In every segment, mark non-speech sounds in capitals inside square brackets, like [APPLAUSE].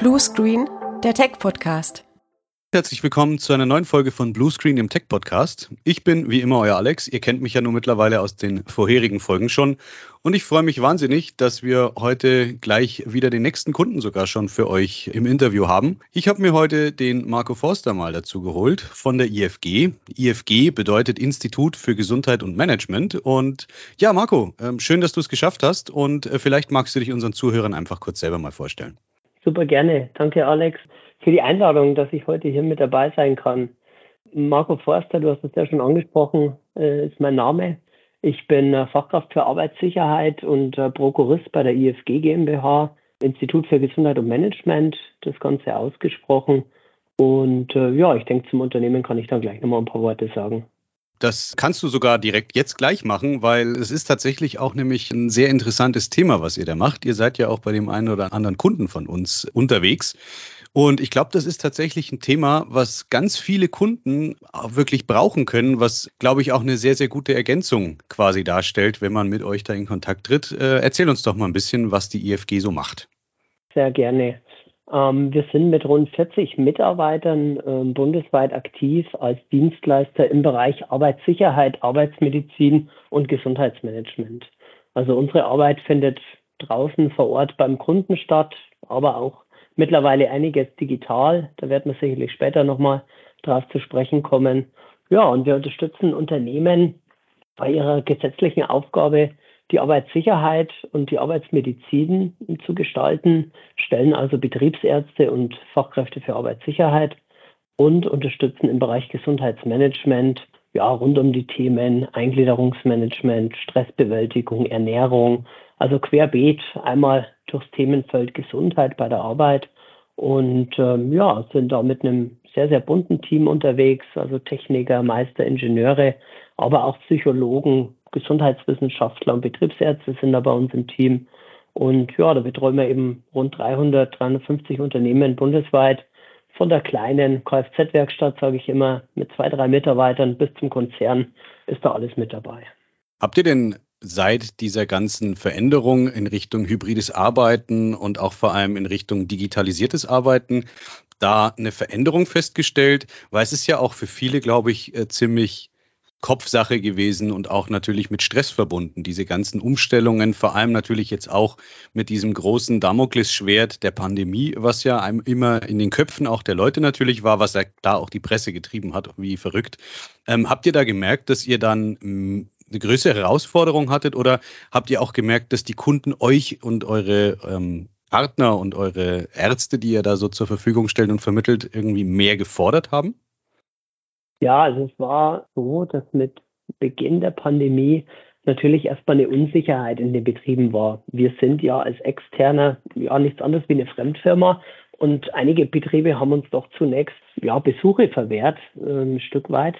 Blue Screen, der Tech-Podcast. Herzlich willkommen zu einer neuen Folge von Bluescreen, dem Tech-Podcast. Ich bin wie immer euer Alex. Ihr kennt mich ja nur mittlerweile aus den vorherigen Folgen schon. Und ich freue mich wahnsinnig, dass wir heute gleich wieder den nächsten Kunden sogar schon für euch im Interview haben. Ich habe mir heute den Marco Forster mal dazu geholt von der IFG. IFG bedeutet Institut für Gesundheit und Management. Und ja, Marco, ähm, schön, dass du es geschafft hast. Und äh, vielleicht magst du dich unseren Zuhörern einfach kurz selber mal vorstellen. Super gerne. Danke, Alex, für die Einladung, dass ich heute hier mit dabei sein kann. Marco Forster, du hast es ja schon angesprochen, äh, ist mein Name. Ich bin äh, Fachkraft für Arbeitssicherheit und äh, Prokurist bei der IFG GmbH, Institut für Gesundheit und Management, das Ganze ausgesprochen. Und ja, ich denke, zum Unternehmen kann ich dann gleich nochmal ein paar Worte sagen. Das kannst du sogar direkt jetzt gleich machen, weil es ist tatsächlich auch nämlich ein sehr interessantes Thema, was ihr da macht. Ihr seid ja auch bei dem einen oder anderen Kunden von uns unterwegs. Und ich glaube, das ist tatsächlich ein Thema, was ganz viele Kunden wirklich brauchen können, was, glaube ich, auch eine sehr, sehr gute Ergänzung quasi darstellt, wenn man mit euch da in Kontakt tritt. Äh, erzähl uns doch mal ein bisschen, was die IFG so macht. Sehr gerne. Ähm, wir sind mit rund 40 Mitarbeitern äh, bundesweit aktiv als Dienstleister im Bereich Arbeitssicherheit, Arbeitsmedizin und Gesundheitsmanagement. Also unsere Arbeit findet draußen vor Ort beim Kunden statt, aber auch mittlerweile einiges digital. Da werden wir sicherlich später nochmal drauf zu sprechen kommen. Ja, und wir unterstützen Unternehmen bei ihrer gesetzlichen Aufgabe, die Arbeitssicherheit und die Arbeitsmedizin zu gestalten, stellen also Betriebsärzte und Fachkräfte für Arbeitssicherheit und unterstützen im Bereich Gesundheitsmanagement ja, rund um die Themen Eingliederungsmanagement, Stressbewältigung, Ernährung, also querbeet einmal durchs Themenfeld Gesundheit bei der Arbeit und ähm, ja, sind da mit einem sehr, sehr bunten Team unterwegs, also Techniker, Meister, Ingenieure, aber auch Psychologen, Gesundheitswissenschaftler und Betriebsärzte sind da bei uns im Team. Und ja, da betreuen wir eben rund 300, 350 Unternehmen bundesweit. Von der kleinen Kfz-Werkstatt, sage ich immer, mit zwei, drei Mitarbeitern bis zum Konzern ist da alles mit dabei. Habt ihr denn seit dieser ganzen Veränderung in Richtung hybrides Arbeiten und auch vor allem in Richtung digitalisiertes Arbeiten da eine Veränderung festgestellt? Weil es ist ja auch für viele, glaube ich, äh, ziemlich Kopfsache gewesen und auch natürlich mit Stress verbunden. Diese ganzen Umstellungen, vor allem natürlich jetzt auch mit diesem großen Damoklesschwert der Pandemie, was ja einem immer in den Köpfen auch der Leute natürlich war, was ja da auch die Presse getrieben hat, wie verrückt. Ähm, habt ihr da gemerkt, dass ihr dann mh, hm, eine größere Herausforderung hattet oder habt ihr auch gemerkt, dass die Kunden euch und eure ähm, Partner und eure Ärzte, die ihr da so zur Verfügung stellt und vermittelt, irgendwie mehr gefordert haben? Ja, also es war so, dass mit Beginn der Pandemie natürlich erstmal eine Unsicherheit in den Betrieben war. Wir sind ja als Externer ja nichts anderes wie eine Fremdfirma und einige Betriebe haben uns doch zunächst ja Besuche verwehrt, äh, ein Stück weit.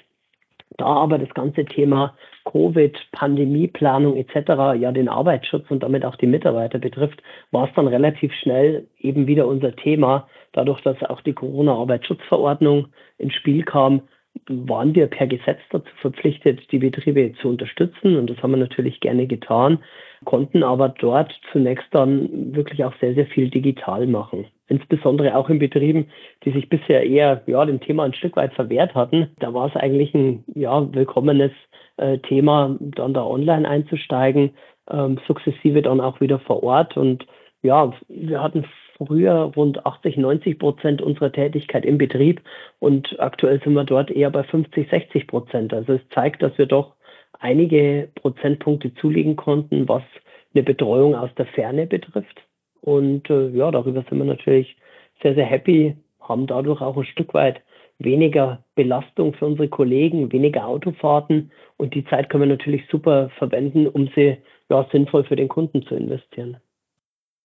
Da aber das ganze Thema Covid, Pandemieplanung etc. ja den Arbeitsschutz und damit auch die Mitarbeiter betrifft, war es dann relativ schnell eben wieder unser Thema. Dadurch, dass auch die Corona-Arbeitsschutzverordnung ins Spiel kam, waren wir per Gesetz dazu verpflichtet, die Betriebe zu unterstützen. Und das haben wir natürlich gerne getan, konnten aber dort zunächst dann wirklich auch sehr, sehr viel digital machen. Insbesondere auch in Betrieben, die sich bisher eher ja, dem Thema ein Stück weit verwehrt hatten. Da war es eigentlich ein ja, willkommenes äh, Thema, dann da online einzusteigen, ähm, sukzessive dann auch wieder vor Ort. Und ja, wir hatten früher rund 80, 90 Prozent unserer Tätigkeit im Betrieb und aktuell sind wir dort eher bei 50, 60 Prozent. Also es zeigt, dass wir doch einige Prozentpunkte zulegen konnten, was eine Betreuung aus der Ferne betrifft. Und äh, ja, darüber sind wir natürlich sehr, sehr happy, haben dadurch auch ein Stück weit weniger Belastung für unsere Kollegen, weniger Autofahrten und die Zeit können wir natürlich super verwenden, um sie ja, sinnvoll für den Kunden zu investieren.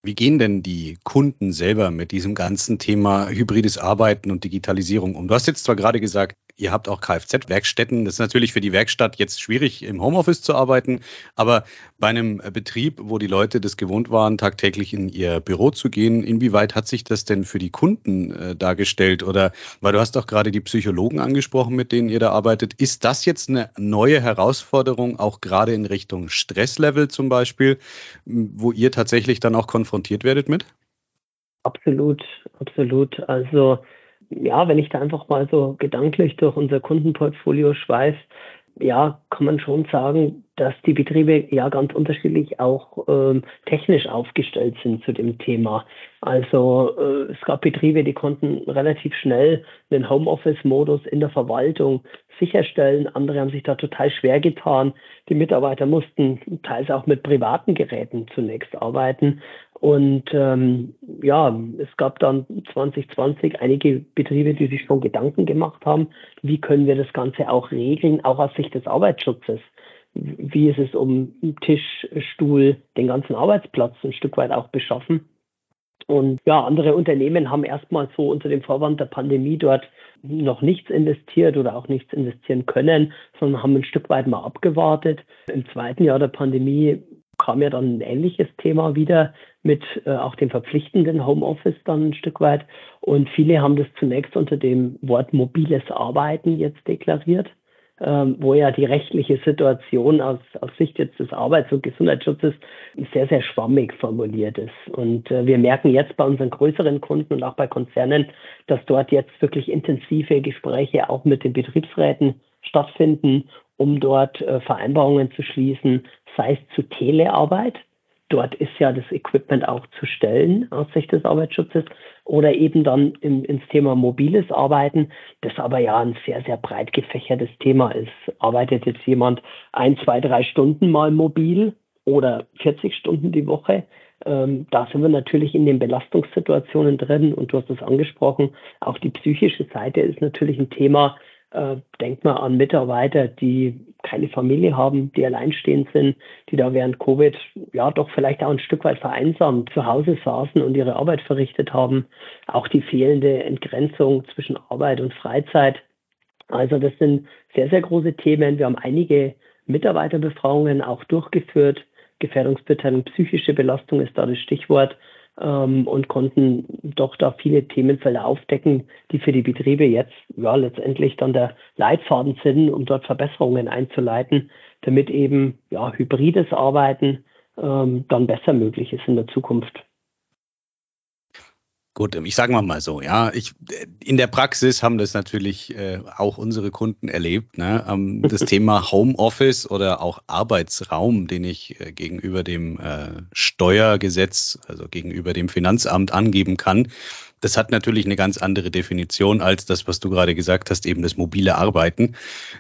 Wie gehen denn die Kunden selber mit diesem ganzen Thema hybrides Arbeiten und Digitalisierung um? Du hast jetzt zwar gerade gesagt, ihr habt auch Kfz-Werkstätten. Das ist natürlich für die Werkstatt jetzt schwierig, im Homeoffice zu arbeiten, aber bei einem Betrieb, wo die Leute das gewohnt waren, tagtäglich in ihr Büro zu gehen, inwieweit hat sich das denn für die Kunden äh, dargestellt? Oder, weil du hast auch gerade die Psychologen angesprochen, mit denen ihr da arbeitet. Ist das jetzt eine neue Herausforderung, auch gerade in Richtung Stresslevel zum Beispiel, wo ihr tatsächlich dann auch konfrontiert werdet mit? Absolut, absolut. Also ja, wenn ich da einfach mal so gedanklich durch unser Kundenportfolio schweife, ja, kann man schon sagen, dass die Betriebe ja ganz unterschiedlich auch ähm, technisch aufgestellt sind zu dem Thema. Also äh, es gab Betriebe, die konnten relativ schnell einen Homeoffice-Modus in der Verwaltung sicherstellen. Andere haben sich da total schwer getan. Die Mitarbeiter mussten teils auch mit privaten Geräten zunächst arbeiten. Und ähm, ja, es gab dann 2020 einige Betriebe, die sich schon Gedanken gemacht haben, wie können wir das Ganze auch regeln, auch aus Sicht des Arbeitsschutzes. Wie ist es um Tisch, Stuhl, den ganzen Arbeitsplatz ein Stück weit auch beschaffen? Und ja, andere Unternehmen haben erstmal so unter dem Vorwand der Pandemie dort noch nichts investiert oder auch nichts investieren können, sondern haben ein Stück weit mal abgewartet. Im zweiten Jahr der Pandemie kam ja dann ein ähnliches Thema wieder mit äh, auch dem verpflichtenden Homeoffice dann ein Stück weit. Und viele haben das zunächst unter dem Wort mobiles Arbeiten jetzt deklariert, ähm, wo ja die rechtliche Situation aus, aus Sicht jetzt des Arbeits- und Gesundheitsschutzes sehr, sehr schwammig formuliert ist. Und äh, wir merken jetzt bei unseren größeren Kunden und auch bei Konzernen, dass dort jetzt wirklich intensive Gespräche auch mit den Betriebsräten stattfinden, um dort äh, Vereinbarungen zu schließen, sei es zu Telearbeit. Dort ist ja das Equipment auch zu stellen aus Sicht des Arbeitsschutzes oder eben dann im, ins Thema mobiles Arbeiten, das aber ja ein sehr, sehr breit gefächertes Thema ist. Arbeitet jetzt jemand ein, zwei, drei Stunden mal mobil oder 40 Stunden die Woche? Ähm, da sind wir natürlich in den Belastungssituationen drin und du hast es angesprochen. Auch die psychische Seite ist natürlich ein Thema, äh, denkt man an Mitarbeiter, die keine Familie haben, die alleinstehend sind, die da während Covid ja doch vielleicht auch ein Stück weit vereinsamt zu Hause saßen und ihre Arbeit verrichtet haben. Auch die fehlende Entgrenzung zwischen Arbeit und Freizeit. Also das sind sehr, sehr große Themen. Wir haben einige Mitarbeiterbefragungen auch durchgeführt. Gefährdungsbeteiligung, psychische Belastung ist da das Stichwort ähm, und konnten doch da viele Themenfelder aufdecken, die für die Betriebe jetzt ja letztendlich dann der Leitfaden sind, um dort Verbesserungen einzuleiten, damit eben ja hybrides Arbeiten ähm, dann besser möglich ist in der Zukunft. Gut, ich sage mal so, ja, ich, in der Praxis haben das natürlich äh, auch unsere Kunden erlebt. Ne? Ähm, [LAUGHS] das Thema Homeoffice oder auch Arbeitsraum, den ich äh, gegenüber dem äh, Steuergesetz, also gegenüber dem Finanzamt angeben kann, das hat natürlich eine ganz andere Definition als das, was du gerade gesagt hast, eben das mobile Arbeiten.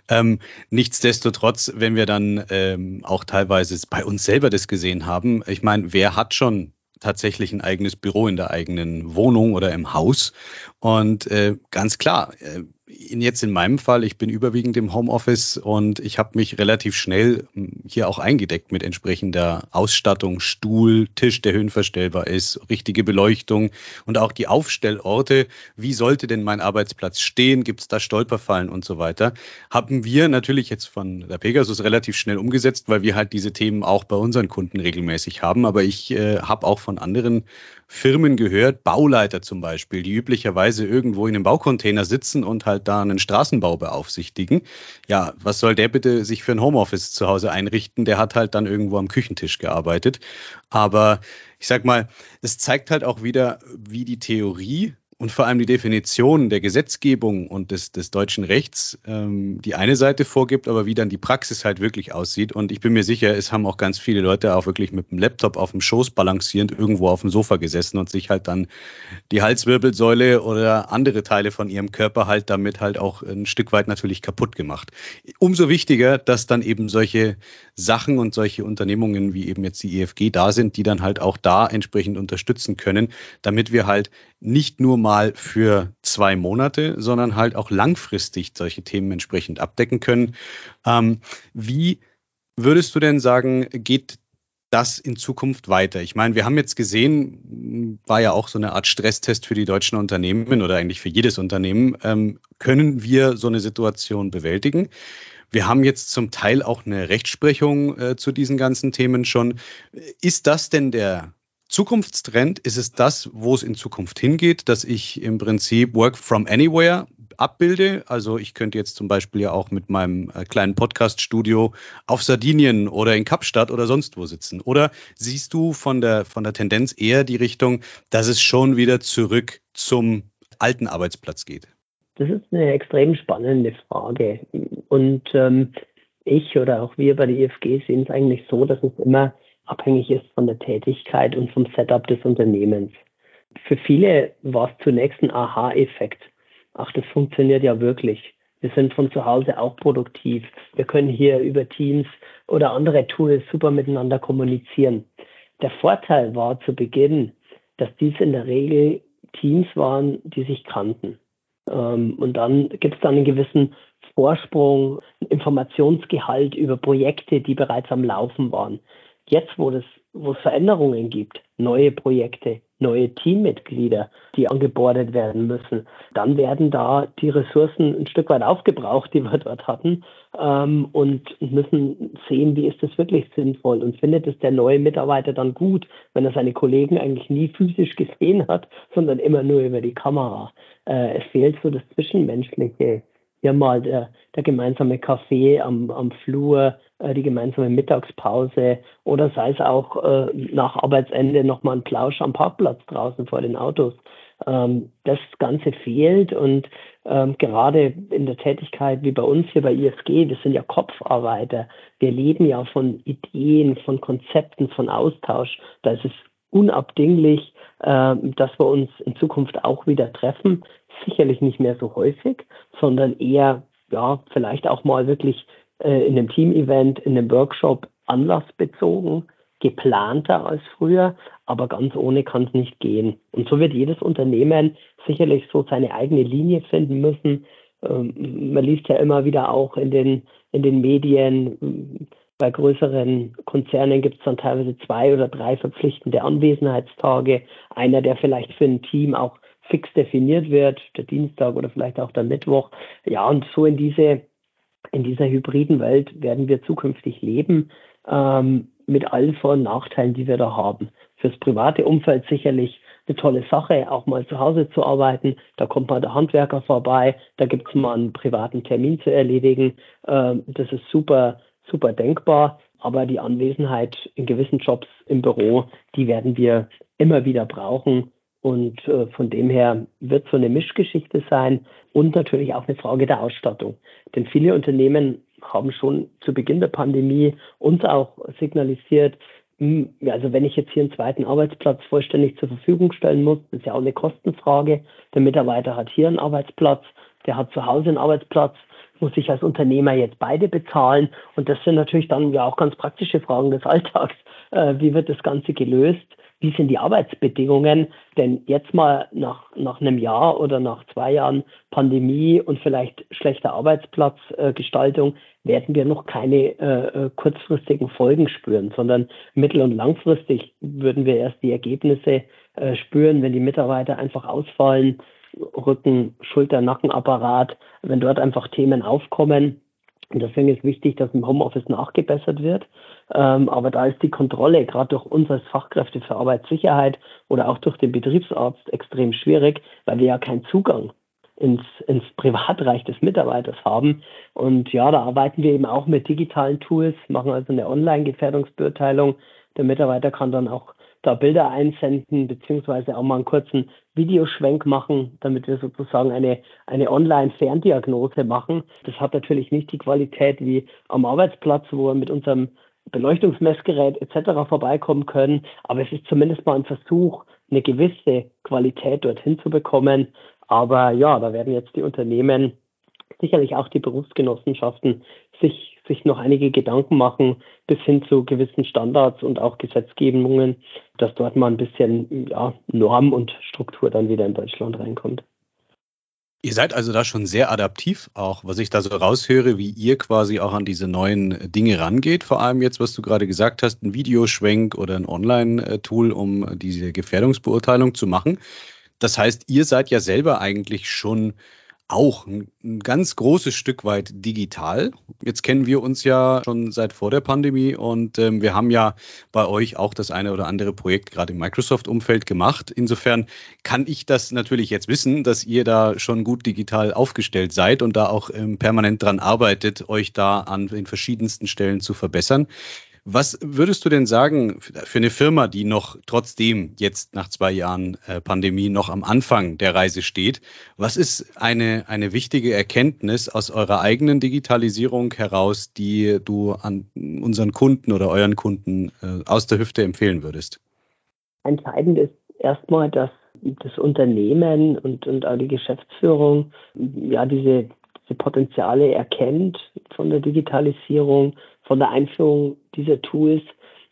Ähm, nichtsdestotrotz, wenn wir dann ähm, auch teilweise bei uns selber das gesehen haben, ich meine, wer hat schon tatsächlich ein eigenes Büro in der eigenen Wohnung oder im Haus. Und äh, ganz klar, äh, in, jetzt in meinem Fall, ich bin überwiegend im Homeoffice und ich habe mich relativ schnell hm, hier auch eingedeckt mit entsprechender Ausstattung, Stuhl, Tisch, der höhenverstellbar ist, richtige Beleuchtung und auch die Aufstellorte. Wie sollte denn mein Arbeitsplatz stehen? Gibt es da Stolperfallen und so weiter? Haben wir natürlich jetzt von der Pegasus relativ schnell umgesetzt, weil wir halt diese Themen auch bei unseren Kunden regelmäßig haben. Aber ich äh, habe auch von anderen Firmen gehört, Bauleiter zum Beispiel, die üblicherweise irgendwo in einem Baucontainer sitzen und halt da einen Straßenbau beaufsichtigen. Ja, was soll der bitte sich für ein Homeoffice zu Hause einrichten? Der hat halt dann irgendwo am Küchentisch gearbeitet. Aber ich sag mal, es zeigt halt auch wieder, wie die Theorie und vor allem die Definition der Gesetzgebung und des, des deutschen Rechts ähm, die eine Seite vorgibt, aber wie dann die Praxis halt wirklich aussieht. Und ich bin mir sicher, es haben auch ganz viele Leute auch wirklich mit dem Laptop auf dem Schoß balancierend irgendwo auf dem Sofa gesessen und sich halt dann die Halswirbelsäule oder andere Teile von ihrem Körper halt damit halt auch ein Stück weit natürlich kaputt gemacht. Umso wichtiger, dass dann eben solche Sachen und solche Unternehmungen wie eben jetzt die EFG da sind, die dann halt auch da entsprechend unterstützen können, damit wir halt nicht nur mal für zwei Monate, sondern halt auch langfristig solche Themen entsprechend abdecken können. Ähm, wie würdest du denn sagen, geht das in Zukunft weiter? Ich meine, wir haben jetzt gesehen, war ja auch so eine Art Stresstest für die deutschen Unternehmen oder eigentlich für jedes Unternehmen. Ähm, können wir so eine Situation bewältigen? Wir haben jetzt zum Teil auch eine Rechtsprechung äh, zu diesen ganzen Themen schon. Ist das denn der Zukunftstrend ist es das, wo es in Zukunft hingeht, dass ich im Prinzip Work from Anywhere abbilde. Also ich könnte jetzt zum Beispiel ja auch mit meinem äh, kleinen Podcast-Studio auf Sardinien oder in Kapstadt oder sonst wo sitzen. Oder siehst du von der, von der Tendenz eher die Richtung, dass es schon wieder zurück zum alten Arbeitsplatz geht? Das ist eine extrem spannende Frage. Und ähm, ich oder auch wir bei der IFG sehen es eigentlich so, dass es immer abhängig ist von der Tätigkeit und vom Setup des Unternehmens. Für viele war es zunächst ein Aha-Effekt. Ach, das funktioniert ja wirklich. Wir sind von zu Hause auch produktiv. Wir können hier über Teams oder andere Tools super miteinander kommunizieren. Der Vorteil war zu Beginn, dass dies in der Regel Teams waren, die sich kannten. Ähm, und dann gibt es dann einen gewissen Vorsprung, Informationsgehalt über Projekte, die bereits am Laufen waren. Jetzt, wo, das, wo es Veränderungen gibt, neue Projekte, neue Teammitglieder, die angebordet werden müssen, dann werden da die Ressourcen ein Stück weit aufgebraucht, die wir dort hatten, ähm, und müssen sehen, wie ist das wirklich sinnvoll und findet es der neue Mitarbeiter dann gut, wenn er seine Kollegen eigentlich nie physisch gesehen hat, sondern immer nur über die Kamera. Äh, es fehlt so das Zwischenmenschliche hier mal der, der gemeinsame Kaffee am, am Flur, die gemeinsame Mittagspause oder sei es auch äh, nach Arbeitsende nochmal ein Plausch am Parkplatz draußen vor den Autos. Ähm, das Ganze fehlt und ähm, gerade in der Tätigkeit wie bei uns hier bei ISG, wir sind ja Kopfarbeiter, wir leben ja von Ideen, von Konzepten, von Austausch. Da ist es unabdinglich, äh, dass wir uns in Zukunft auch wieder treffen sicherlich nicht mehr so häufig, sondern eher, ja, vielleicht auch mal wirklich äh, in einem Team-Event, in einem Workshop anlassbezogen, geplanter als früher, aber ganz ohne kann es nicht gehen. Und so wird jedes Unternehmen sicherlich so seine eigene Linie finden müssen. Ähm, man liest ja immer wieder auch in den, in den Medien, bei größeren Konzernen gibt es dann teilweise zwei oder drei verpflichtende Anwesenheitstage. Einer, der vielleicht für ein Team auch fix definiert wird, der Dienstag oder vielleicht auch der Mittwoch. Ja, und so in diese in dieser hybriden Welt werden wir zukünftig leben, ähm, mit allen Vor- und Nachteilen, die wir da haben. Fürs private Umfeld sicherlich eine tolle Sache, auch mal zu Hause zu arbeiten. Da kommt mal der Handwerker vorbei, da gibt es mal einen privaten Termin zu erledigen. Ähm, das ist super, super denkbar. Aber die Anwesenheit in gewissen Jobs im Büro, die werden wir immer wieder brauchen. Und äh, von dem her wird so eine Mischgeschichte sein und natürlich auch eine Frage der Ausstattung. Denn viele Unternehmen haben schon zu Beginn der Pandemie uns auch signalisiert, hm, also wenn ich jetzt hier einen zweiten Arbeitsplatz vollständig zur Verfügung stellen muss, ist ja auch eine Kostenfrage. Der Mitarbeiter hat hier einen Arbeitsplatz, der hat zu Hause einen Arbeitsplatz, muss ich als Unternehmer jetzt beide bezahlen? Und das sind natürlich dann ja auch ganz praktische Fragen des Alltags. Äh, wie wird das Ganze gelöst? Wie sind die Arbeitsbedingungen? Denn jetzt mal nach, nach einem Jahr oder nach zwei Jahren Pandemie und vielleicht schlechter Arbeitsplatzgestaltung äh, werden wir noch keine äh, äh, kurzfristigen Folgen spüren, sondern mittel- und langfristig würden wir erst die Ergebnisse äh, spüren, wenn die Mitarbeiter einfach ausfallen, Rücken, Schulter, Nackenapparat, wenn dort einfach Themen aufkommen. Und deswegen ist wichtig, dass im Homeoffice nachgebessert wird. Ähm, aber da ist die Kontrolle, gerade durch uns als Fachkräfte für Arbeitssicherheit oder auch durch den Betriebsarzt, extrem schwierig, weil wir ja keinen Zugang ins, ins Privatreich des Mitarbeiters haben. Und ja, da arbeiten wir eben auch mit digitalen Tools, machen also eine Online-Gefährdungsbeurteilung. Der Mitarbeiter kann dann auch da Bilder einsenden, beziehungsweise auch mal einen kurzen Videoschwenk machen, damit wir sozusagen eine, eine Online-Ferndiagnose machen. Das hat natürlich nicht die Qualität wie am Arbeitsplatz, wo wir mit unserem Beleuchtungsmessgerät etc. vorbeikommen können. Aber es ist zumindest mal ein Versuch, eine gewisse Qualität dorthin zu bekommen. Aber ja, da werden jetzt die Unternehmen, sicherlich auch die Berufsgenossenschaften, sich, sich noch einige Gedanken machen, bis hin zu gewissen Standards und auch Gesetzgebungen, dass dort mal ein bisschen ja, Norm und Struktur dann wieder in Deutschland reinkommt. Ihr seid also da schon sehr adaptiv, auch was ich da so raushöre, wie ihr quasi auch an diese neuen Dinge rangeht. Vor allem jetzt, was du gerade gesagt hast, ein Videoschwenk oder ein Online-Tool, um diese Gefährdungsbeurteilung zu machen. Das heißt, ihr seid ja selber eigentlich schon auch ein, ein, ganz großes Stück weit digital. Jetzt kennen wir uns ja schon seit vor der Pandemie und ähm, wir haben ja bei euch auch das eine oder andere Projekt gerade im Microsoft-Umfeld gemacht. Insofern kann ich das natürlich jetzt wissen, dass ihr da schon gut digital aufgestellt seid und da auch ähm, permanent dran arbeitet, euch da an den verschiedensten Stellen zu verbessern. Was würdest du denn sagen für eine Firma, die noch trotzdem jetzt nach zwei Jahren äh, Pandemie noch am Anfang der Reise steht? Was ist eine, eine wichtige Erkenntnis aus eurer eigenen Digitalisierung heraus, die du an unseren Kunden oder euren Kunden äh, aus der Hüfte empfehlen würdest? Entscheidend ist erstmal, dass das Unternehmen und, und auch die Geschäftsführung ja diese, diese Potenziale erkennt von der Digitalisierung, von der Einführung dieser Tools,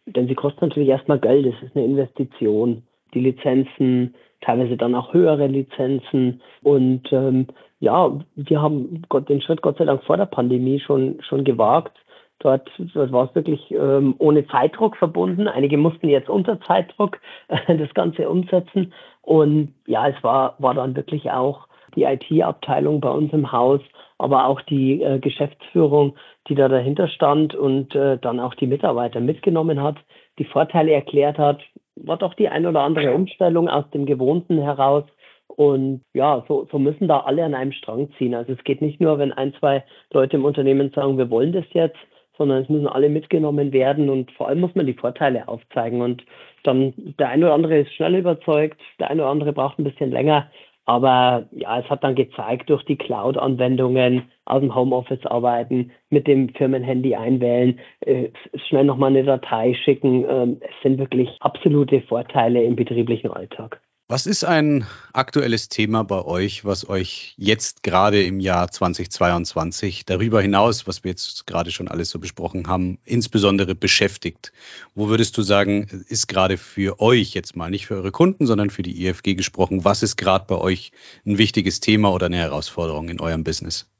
denn sie kosten natürlich erstmal Geld, es ist eine Investition. Die Lizenzen, teilweise dann auch höhere Lizenzen und ähm, ja, die haben Gott, den Schritt Gott sei Dank vor der Pandemie schon, schon gewagt. Dort, dort war es wirklich ähm, ohne Zeitdruck verbunden. Einige mussten jetzt unter Zeitdruck äh, das Ganze umsetzen. Und ja, es war, war dann wirklich auch die IT-Abteilung bei uns im Haus, aber auch die äh, Geschäftsführung, die da dahinter stand und äh, dann auch die Mitarbeiter mitgenommen hat, die Vorteile erklärt hat, war doch die ein oder andere Umstellung aus dem Gewohnten heraus. Und ja, so, so müssen da alle an einem Strang ziehen. Also es geht nicht nur, wenn ein, zwei Leute im Unternehmen sagen, wir wollen das jetzt, sondern es müssen alle mitgenommen werden und vor allem muss man die Vorteile aufzeigen. Und dann der eine oder andere ist schnell überzeugt, der eine oder andere braucht ein bisschen länger. Aber ja, es hat dann gezeigt, durch die Cloud-Anwendungen aus dem Homeoffice arbeiten, mit dem Firmenhandy einwählen, äh, schnell nochmal eine Datei schicken. Ähm, es sind wirklich absolute Vorteile im betrieblichen Alltag. Was ist ein aktuelles Thema bei euch, was euch jetzt gerade im Jahr 2022 darüber hinaus, was wir jetzt gerade schon alles so besprochen haben, insbesondere beschäftigt? Wo würdest du sagen, ist gerade für euch jetzt mal nicht für eure Kunden, sondern für die IFG gesprochen, was ist gerade bei euch ein wichtiges Thema oder eine Herausforderung in eurem Business?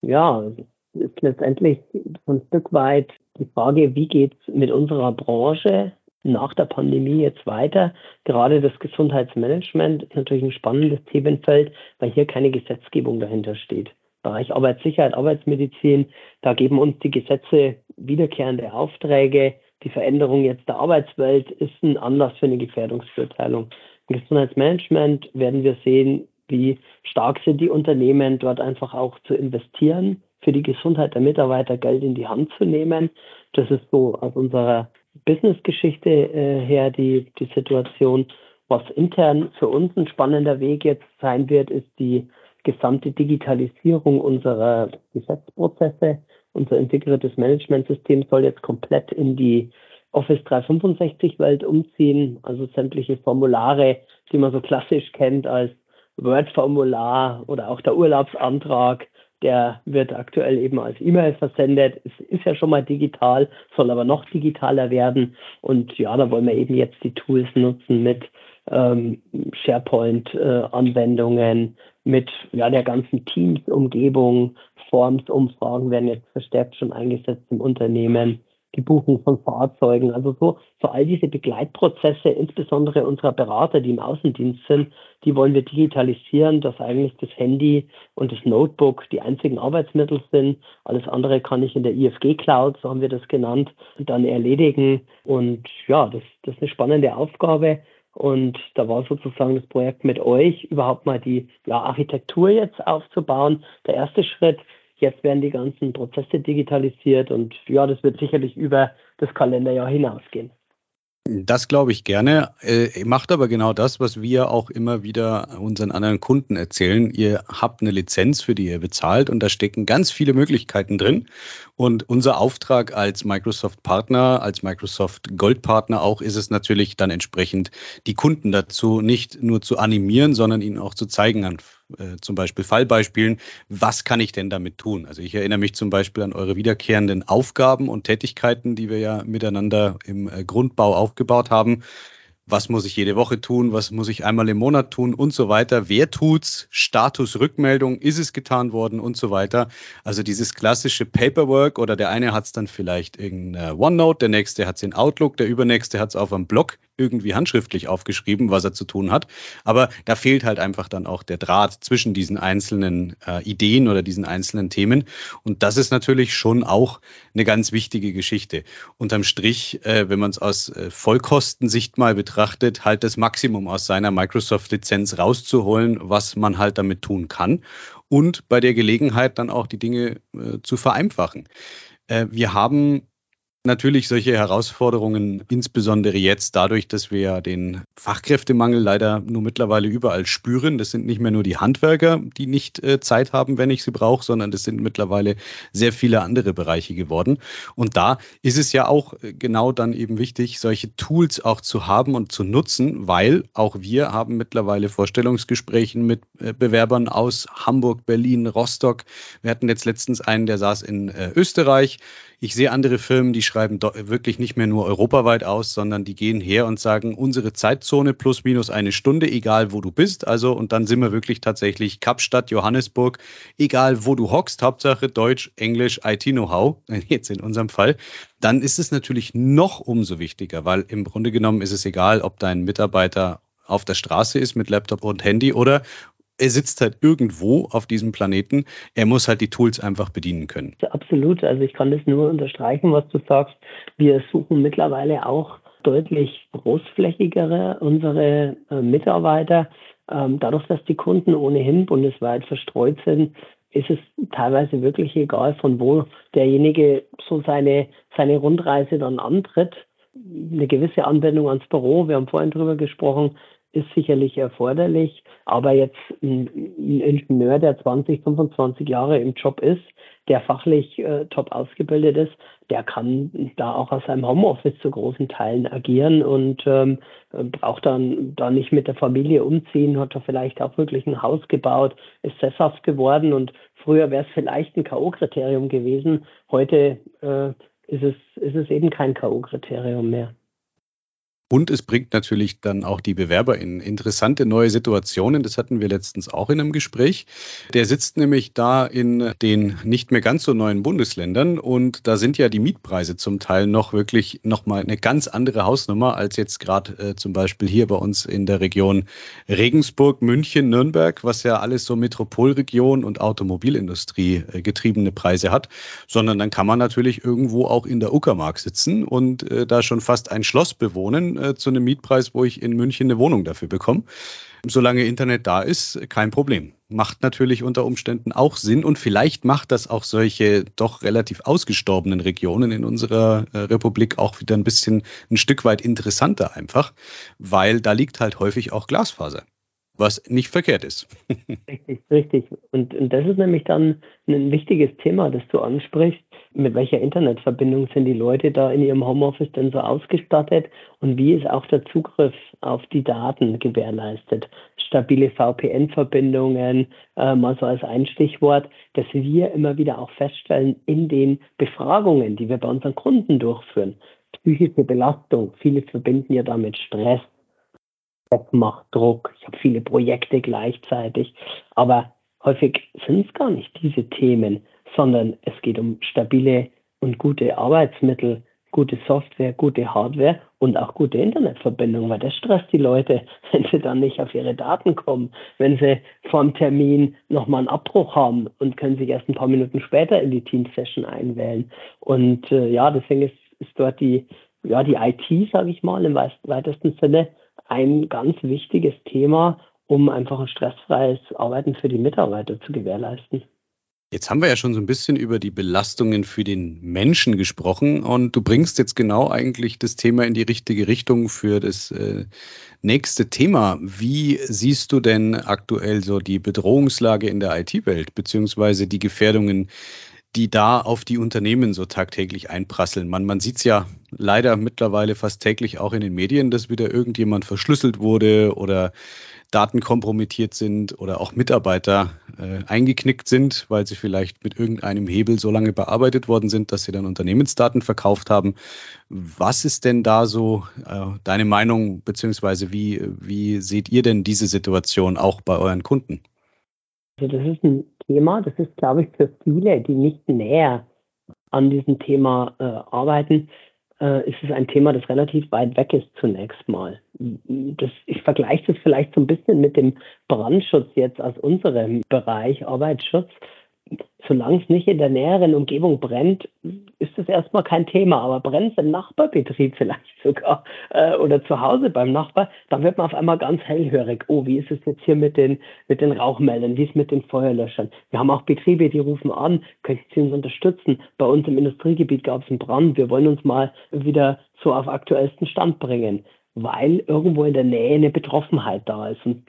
Ja, ist letztendlich ein Stück weit die Frage, wie geht es mit unserer Branche nach der Pandemie jetzt weiter. Gerade das Gesundheitsmanagement ist natürlich ein spannendes Themenfeld, weil hier keine Gesetzgebung dahinter steht. Bereich Arbeitssicherheit, Arbeitsmedizin, da geben uns die Gesetze wiederkehrende Aufträge. Die Veränderung jetzt der Arbeitswelt ist ein Anlass für eine Gefährdungsbeurteilung. Im Gesundheitsmanagement werden wir sehen, wie stark sind die Unternehmen, dort einfach auch zu investieren, für die Gesundheit der Mitarbeiter Geld in die Hand zu nehmen. Das ist so aus unserer Business-Geschichte äh, her die, die Situation. Was intern für uns ein spannender Weg jetzt sein wird, ist die gesamte Digitalisierung unserer Gesetzprozesse. Unser integriertes Managementsystem soll jetzt komplett in die Office 365 Welt umziehen, also sämtliche Formulare, die man so klassisch kennt als Word-Formular oder auch der Urlaubsantrag, der wird aktuell eben als E-Mail versendet. Es ist ja schon mal digital, soll aber noch digitaler werden. Und ja, da wollen wir eben jetzt die Tools nutzen mit ähm, SharePoint-Anwendungen, mit ja, der ganzen Teams-Umgebung. Forms-Umfragen werden jetzt verstärkt schon eingesetzt im Unternehmen die Buchung von Fahrzeugen, also so, so all diese Begleitprozesse, insbesondere unserer Berater, die im Außendienst sind, die wollen wir digitalisieren, dass eigentlich das Handy und das Notebook die einzigen Arbeitsmittel sind. Alles andere kann ich in der IFG Cloud, so haben wir das genannt, dann erledigen. Und ja, das, das ist eine spannende Aufgabe. Und da war sozusagen das Projekt mit euch, überhaupt mal die ja, Architektur jetzt aufzubauen. Der erste Schritt, Jetzt werden die ganzen Prozesse digitalisiert und ja, das wird sicherlich über das Kalenderjahr hinausgehen. Das glaube ich gerne. Äh, macht aber genau das, was wir auch immer wieder unseren anderen Kunden erzählen. Ihr habt eine Lizenz, für die ihr bezahlt und da stecken ganz viele Möglichkeiten drin. Und unser Auftrag als Microsoft-Partner, als Microsoft Gold-Partner auch, ist es natürlich dann entsprechend, die Kunden dazu nicht nur zu animieren, sondern ihnen auch zu zeigen an äh, zum Beispiel Fallbeispielen, was kann ich denn damit tun? Also ich erinnere mich zum Beispiel an eure wiederkehrenden Aufgaben und Tätigkeiten, die wir ja miteinander im äh, Grundbau aufgebaut haben. Was muss ich jede Woche tun, was muss ich einmal im Monat tun und so weiter. Wer tut's? Status Rückmeldung, ist es getan worden und so weiter. Also dieses klassische Paperwork oder der eine hat es dann vielleicht in OneNote, der nächste hat es in Outlook, der übernächste hat es auf einem Blog irgendwie handschriftlich aufgeschrieben, was er zu tun hat. Aber da fehlt halt einfach dann auch der Draht zwischen diesen einzelnen äh, Ideen oder diesen einzelnen Themen. Und das ist natürlich schon auch eine ganz wichtige Geschichte. Unterm Strich, äh, wenn man es aus äh, Vollkostensicht mal betrachtet, halt das Maximum aus seiner Microsoft-Lizenz rauszuholen, was man halt damit tun kann. Und bei der Gelegenheit dann auch die Dinge äh, zu vereinfachen. Äh, wir haben natürlich solche Herausforderungen, insbesondere jetzt dadurch, dass wir ja den Fachkräftemangel leider nur mittlerweile überall spüren. Das sind nicht mehr nur die Handwerker, die nicht äh, Zeit haben, wenn ich sie brauche, sondern das sind mittlerweile sehr viele andere Bereiche geworden. Und da ist es ja auch äh, genau dann eben wichtig, solche Tools auch zu haben und zu nutzen, weil auch wir haben mittlerweile Vorstellungsgespräche mit äh, Bewerbern aus Hamburg, Berlin, Rostock. Wir hatten jetzt letztens einen, der saß in Österreich. Ich sehe andere Firmen, die schreiben wirklich nicht mehr nur europaweit aus, sondern die gehen her und sagen, unsere Zeitzone plus minus eine Stunde, egal wo du bist. Also, und dann sind wir wirklich tatsächlich Kapstadt, Johannesburg, egal wo du hockst, Hauptsache Deutsch, Englisch, IT-Know-how, [LAUGHS] jetzt in unserem Fall. Dann ist es natürlich noch umso wichtiger, weil im Grunde genommen ist es egal, ob dein Mitarbeiter auf der Straße ist mit Laptop und Handy oder er sitzt halt irgendwo auf diesem Planeten. Er muss halt die Tools einfach bedienen können. Absolut. Also ich kann das nur unterstreichen, was du sagst. Wir suchen mittlerweile auch deutlich großflächigere unsere äh, Mitarbeiter. Ähm, dadurch, dass die Kunden ohnehin bundesweit verstreut sind, ist es teilweise wirklich egal, von wo derjenige so seine, seine Rundreise dann antritt. Eine gewisse Anbindung ans Büro, wir haben vorhin drüber gesprochen, ist sicherlich erforderlich. Aber jetzt ein, Ingenieur, der 20, 25 Jahre im Job ist, der fachlich äh, top ausgebildet ist, der kann da auch aus seinem Homeoffice zu großen Teilen agieren und ähm, braucht dann da nicht mit der Familie umziehen, hat da vielleicht auch wirklich ein Haus gebaut, ist sesshaft geworden und früher wäre es vielleicht ein K.O.-Kriterium gewesen. Heute äh, ist, es, ist es eben kein K.O.-Kriterium mehr. Und es bringt natürlich dann auch die Bewerber in interessante neue Situationen. Das hatten wir letztens auch in einem Gespräch. Der sitzt nämlich da in den nicht mehr ganz so neuen Bundesländern und da sind ja die Mietpreise zum Teil noch wirklich nochmal eine ganz andere Hausnummer als jetzt gerade äh, zum Beispiel hier bei uns in der Region Regensburg, München, Nürnberg, was ja alles so Metropolregion und Automobilindustrie äh, getriebene Preise hat, sondern dann kann man natürlich irgendwo auch in der Uckermark sitzen und äh, da schon fast ein Schloss bewohnen äh, zu einem Mietpreis, wo ich in München eine Wohnung dafür bekomme. Solange Internet da ist, kein Problem. Macht natürlich unter Umständen auch Sinn und vielleicht macht das auch solche doch relativ ausgestorbenen Regionen in unserer äh, Republik auch wieder ein bisschen ein Stück weit interessanter einfach, weil da liegt halt häufig auch Glasfaser was nicht verkehrt ist. [LAUGHS] richtig, richtig. Und, und das ist nämlich dann ein wichtiges Thema, das du ansprichst. Mit welcher Internetverbindung sind die Leute da in ihrem Homeoffice denn so ausgestattet und wie ist auch der Zugriff auf die Daten gewährleistet? Stabile VPN-Verbindungen, äh, mal so als ein Stichwort, dass wir immer wieder auch feststellen in den Befragungen, die wir bei unseren Kunden durchführen. Psychische Belastung, viele verbinden ja damit Stress, Bock macht, Druck, ich habe viele Projekte gleichzeitig. Aber häufig sind es gar nicht diese Themen, sondern es geht um stabile und gute Arbeitsmittel, gute Software, gute Hardware und auch gute Internetverbindung, weil das stresst die Leute, [LAUGHS] wenn sie dann nicht auf ihre Daten kommen, wenn sie vorm Termin nochmal einen Abbruch haben und können sich erst ein paar Minuten später in die Teams-Session einwählen. Und äh, ja, deswegen ist, ist dort die, ja, die IT, sage ich mal, im weitesten Sinne ein ganz wichtiges Thema, um einfach ein stressfreies Arbeiten für die Mitarbeiter zu gewährleisten. Jetzt haben wir ja schon so ein bisschen über die Belastungen für den Menschen gesprochen und du bringst jetzt genau eigentlich das Thema in die richtige Richtung für das äh, nächste Thema. Wie siehst du denn aktuell so die Bedrohungslage in der IT-Welt beziehungsweise die Gefährdungen, die da auf die Unternehmen so tagtäglich einprasseln. Man, man sieht es ja leider mittlerweile fast täglich auch in den Medien, dass wieder irgendjemand verschlüsselt wurde oder Daten kompromittiert sind oder auch Mitarbeiter äh, eingeknickt sind, weil sie vielleicht mit irgendeinem Hebel so lange bearbeitet worden sind, dass sie dann Unternehmensdaten verkauft haben. Was ist denn da so äh, deine Meinung, beziehungsweise wie, wie seht ihr denn diese Situation auch bei euren Kunden? Also das ist ein Thema, das ist, glaube ich, für viele, die nicht näher an diesem Thema äh, arbeiten, äh, ist es ein Thema, das relativ weit weg ist zunächst mal. Das, ich vergleiche das vielleicht so ein bisschen mit dem Brandschutz jetzt aus unserem Bereich Arbeitsschutz solange es nicht in der näheren Umgebung brennt, ist es erstmal kein Thema. Aber brennt es im Nachbarbetrieb vielleicht [LAUGHS] sogar äh, oder zu Hause beim Nachbar, dann wird man auf einmal ganz hellhörig. Oh, wie ist es jetzt hier mit den, mit den Rauchmeldern? Wie ist es mit den Feuerlöschern? Wir haben auch Betriebe, die rufen an, könnten Sie uns unterstützen? Bei uns im Industriegebiet gab es einen Brand. Wir wollen uns mal wieder so auf aktuellsten Stand bringen weil irgendwo in der Nähe eine Betroffenheit da ist. Und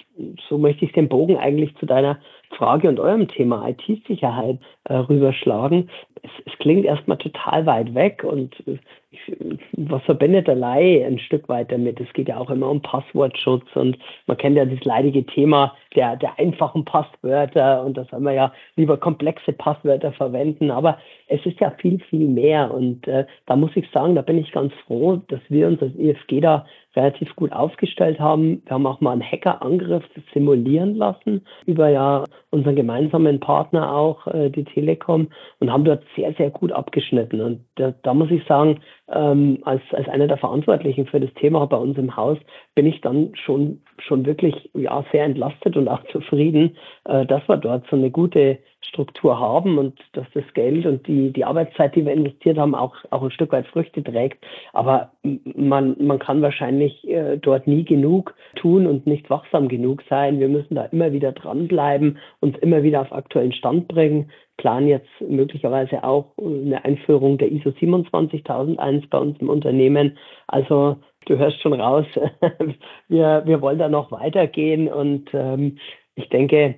so möchte ich den Bogen eigentlich zu deiner Frage und eurem Thema IT-Sicherheit äh, rüberschlagen. Es, es, klingt erstmal total weit weg und ich, was verbindet der Laie ein Stück weit damit? Es geht ja auch immer um Passwortschutz und man kennt ja das leidige Thema der, der einfachen Passwörter und da soll man ja lieber komplexe Passwörter verwenden. Aber es ist ja viel, viel mehr und äh, da muss ich sagen, da bin ich ganz froh, dass wir uns als IFG da relativ gut aufgestellt haben. Wir haben auch mal einen Hackerangriff simulieren lassen über ja unseren gemeinsamen Partner auch, äh, die Telekom, und haben dort sehr, sehr gut abgeschnitten. Und da, da muss ich sagen, ähm, als, als einer der Verantwortlichen für das Thema bei uns im Haus bin ich dann schon, schon wirklich ja, sehr entlastet und auch zufrieden, äh, dass wir dort so eine gute Struktur haben und dass das Geld und die, die Arbeitszeit, die wir investiert haben, auch, auch ein Stück weit Früchte trägt. Aber man, man kann wahrscheinlich äh, dort nie genug tun und nicht wachsam genug sein. Wir müssen da immer wieder dranbleiben, uns immer wieder auf aktuellen Stand bringen. Planen jetzt möglicherweise auch eine Einführung der ISO 27001 bei uns im Unternehmen. Also du hörst schon raus, [LAUGHS] wir, wir wollen da noch weitergehen und ähm, ich denke,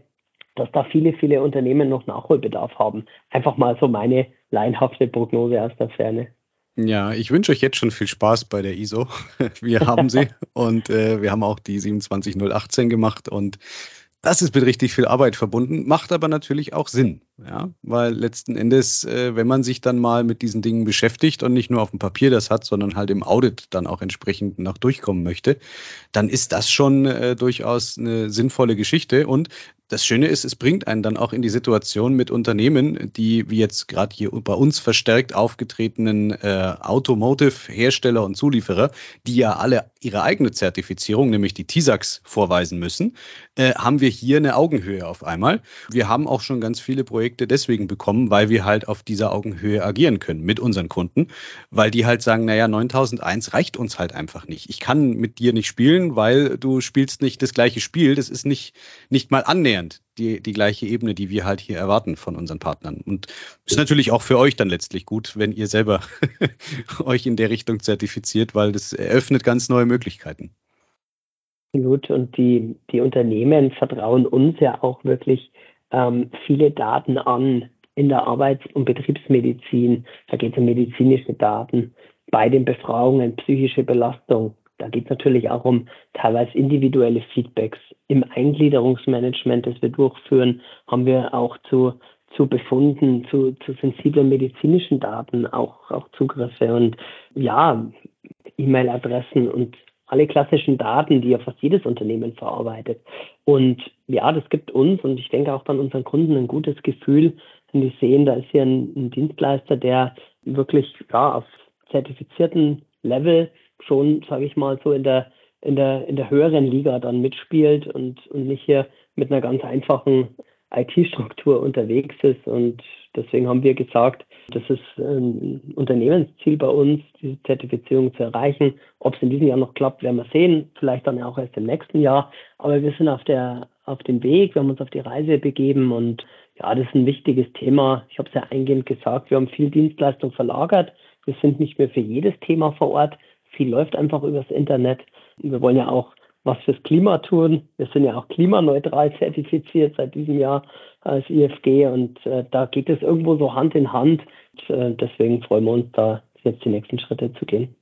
dass da viele, viele Unternehmen noch Nachholbedarf haben. Einfach mal so meine laienhafte Prognose aus der Ferne. Ja, ich wünsche euch jetzt schon viel Spaß bei der ISO. [LAUGHS] Wir haben sie [LAUGHS] und äh, wir haben auch die 27018 gemacht und das ist mit richtig viel Arbeit verbunden, macht aber natürlich auch Sinn, ja, weil letzten Endes, äh, wenn man sich dann mal mit diesen Dingen beschäftigt und nicht nur auf dem Papier das hat, sondern halt im Audit dann auch entsprechend noch durchkommen möchte, dann ist das schon äh, durchaus eine sinnvolle Geschichte und das Schöne ist, es bringt einen dann auch in die Situation mit Unternehmen, die wie jetzt gerade hier bei uns verstärkt aufgetretenen äh, Automotive-Hersteller und Zulieferer, die ja alle ihre eigene Zertifizierung, nämlich die TISAX, vorweisen müssen, äh, haben wir hier eine Augenhöhe auf einmal. Wir haben auch schon ganz viele Projekte deswegen bekommen, weil wir halt auf dieser Augenhöhe agieren können mit unseren Kunden, weil die halt sagen, naja, 9001 reicht uns halt einfach nicht. Ich kann mit dir nicht spielen, weil du spielst nicht das gleiche Spiel. Das ist nicht, nicht mal annähernd annähernd die, die gleiche Ebene, die wir halt hier erwarten von unseren Partnern. Und ist natürlich auch für euch dann letztlich gut, wenn ihr selber [LAUGHS] euch in der Richtung zertifiziert, weil das eröffnet ganz neue Möglichkeiten. Absolut. Und die, die Unternehmen vertrauen uns ja auch wirklich ähm, viele Daten an in der Arbeits- und Betriebsmedizin. Da geht es um medizinische Daten, bei den Befragungen psychische Belastung, da geht es natürlich auch um teilweise individuelle Feedbacks. Im Eingliederungsmanagement, das wir durchführen, haben wir auch zu, zu Befunden, zu, zu sensiblen medizinischen Daten auch, auch Zugriffe und ja, E-Mail-Adressen und alle klassischen Daten, die ja fast jedes Unternehmen verarbeitet. Und ja, das gibt uns und ich denke auch dann unseren Kunden ein gutes Gefühl, wenn die sehen, da ist hier ein, ein Dienstleister, der wirklich ja, auf zertifizierten Level schon, sage ich mal, so in der, in der, in der höheren Liga dann mitspielt und, und nicht hier mit einer ganz einfachen IT-Struktur unterwegs ist. Und deswegen haben wir gesagt, das ist ein Unternehmensziel bei uns, diese Zertifizierung zu erreichen. Ob es in diesem Jahr noch klappt, werden wir sehen. Vielleicht dann auch erst im nächsten Jahr. Aber wir sind auf der, auf dem Weg. Wir haben uns auf die Reise begeben und ja, das ist ein wichtiges Thema. Ich habe es ja eingehend gesagt. Wir haben viel Dienstleistung verlagert. Wir sind nicht mehr für jedes Thema vor Ort viel läuft einfach übers Internet. Wir wollen ja auch was fürs Klima tun. Wir sind ja auch klimaneutral [LAUGHS] zertifiziert seit diesem Jahr als IFG und äh, da geht es irgendwo so Hand in Hand. Und, äh, deswegen freuen wir uns da jetzt die nächsten Schritte zu gehen.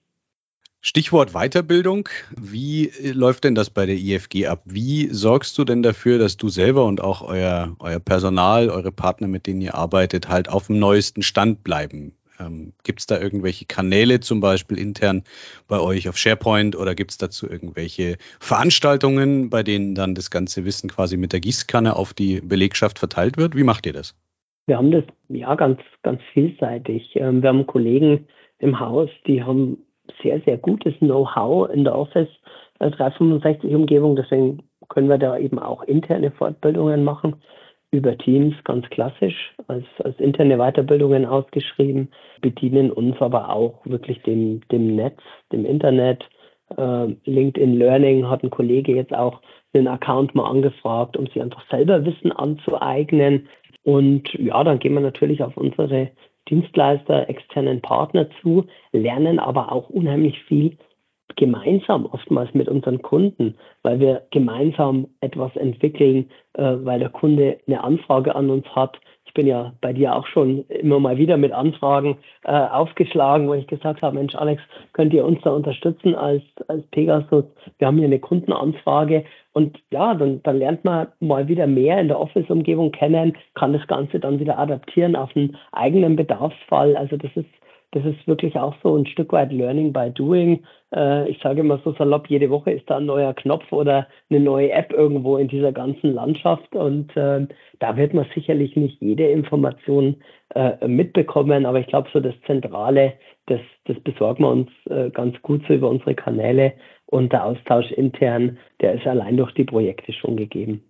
Stichwort Weiterbildung. Wie äh, läuft denn das bei der IFG ab? Wie sorgst du denn dafür, dass du selber und auch euer, euer Personal, eure Partner, mit denen ihr arbeitet, halt auf dem neuesten Stand bleiben? Ähm, gibt es da irgendwelche Kanäle zum Beispiel intern bei euch auf SharePoint oder gibt es dazu irgendwelche Veranstaltungen, bei denen dann das ganze Wissen quasi mit der Gießkanne auf die Belegschaft verteilt wird? Wie macht ihr das? Wir haben das ja ganz, ganz vielseitig. Ähm, wir haben Kollegen im Haus, die haben sehr, sehr gutes Know-how in der Office 365-Umgebung. Deswegen können wir da eben auch interne Fortbildungen machen über Teams, ganz klassisch, als, als interne Weiterbildungen ausgeschrieben, bedienen uns aber auch wirklich dem, dem Netz, dem Internet. Äh, LinkedIn Learning hat ein Kollege jetzt auch den Account mal angefragt, um sich einfach selber Wissen anzueignen. Und ja, dann gehen wir natürlich auf unsere Dienstleister, externen Partner zu, lernen aber auch unheimlich viel gemeinsam oftmals mit unseren Kunden, weil wir gemeinsam etwas entwickeln, äh, weil der Kunde eine Anfrage an uns hat, ich bin ja bei dir auch schon immer mal wieder mit Anfragen äh, aufgeschlagen, wo ich gesagt habe, Mensch, Alex, könnt ihr uns da unterstützen als, als Pegasus? Wir haben hier eine Kundenanfrage und ja, dann, dann lernt man mal wieder mehr in der Office-Umgebung kennen, kann das Ganze dann wieder adaptieren auf einen eigenen Bedarfsfall. Also das ist das ist wirklich auch so ein Stück weit Learning by Doing. Äh, ich sage immer so salopp, jede Woche ist da ein neuer Knopf oder eine neue App irgendwo in dieser ganzen Landschaft und äh, da wird man sicherlich nicht jede Information äh, mitbekommen, aber ich glaube so das Zentrale, das, das besorgen wir uns äh, ganz gut so über unsere Kanäle und der Austausch intern, der ist allein durch die Projekte schon gegeben.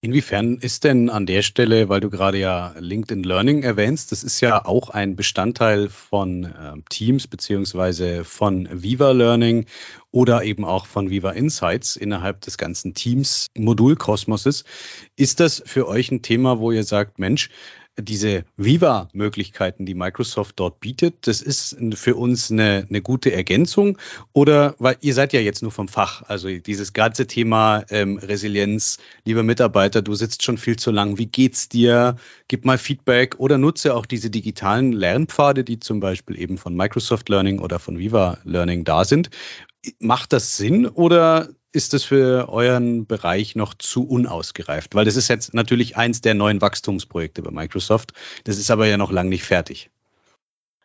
Inwiefern ist denn an der Stelle, weil du gerade ja LinkedIn Learning erwähnst, das ist ja auch ein Bestandteil von äh, Teams beziehungsweise von Viva Learning oder eben auch von Viva Insights innerhalb des ganzen Teams Modulkosmoses. Ist das für euch ein Thema, wo ihr sagt, Mensch, diese Viva-Möglichkeiten, die Microsoft dort bietet, das ist für uns eine, eine gute Ergänzung oder weil ihr seid ja jetzt nur vom Fach, also dieses ganze Thema ähm, Resilienz, lieber Mitarbeiter, du sitzt schon viel zu lang, wie geht's dir? Gib mal Feedback oder nutze auch diese digitalen Lernpfade, die zum Beispiel eben von Microsoft Learning oder von Viva Learning da sind. Macht das Sinn oder ist das für euren Bereich noch zu unausgereift? Weil das ist jetzt natürlich eins der neuen Wachstumsprojekte bei Microsoft. Das ist aber ja noch lange nicht fertig.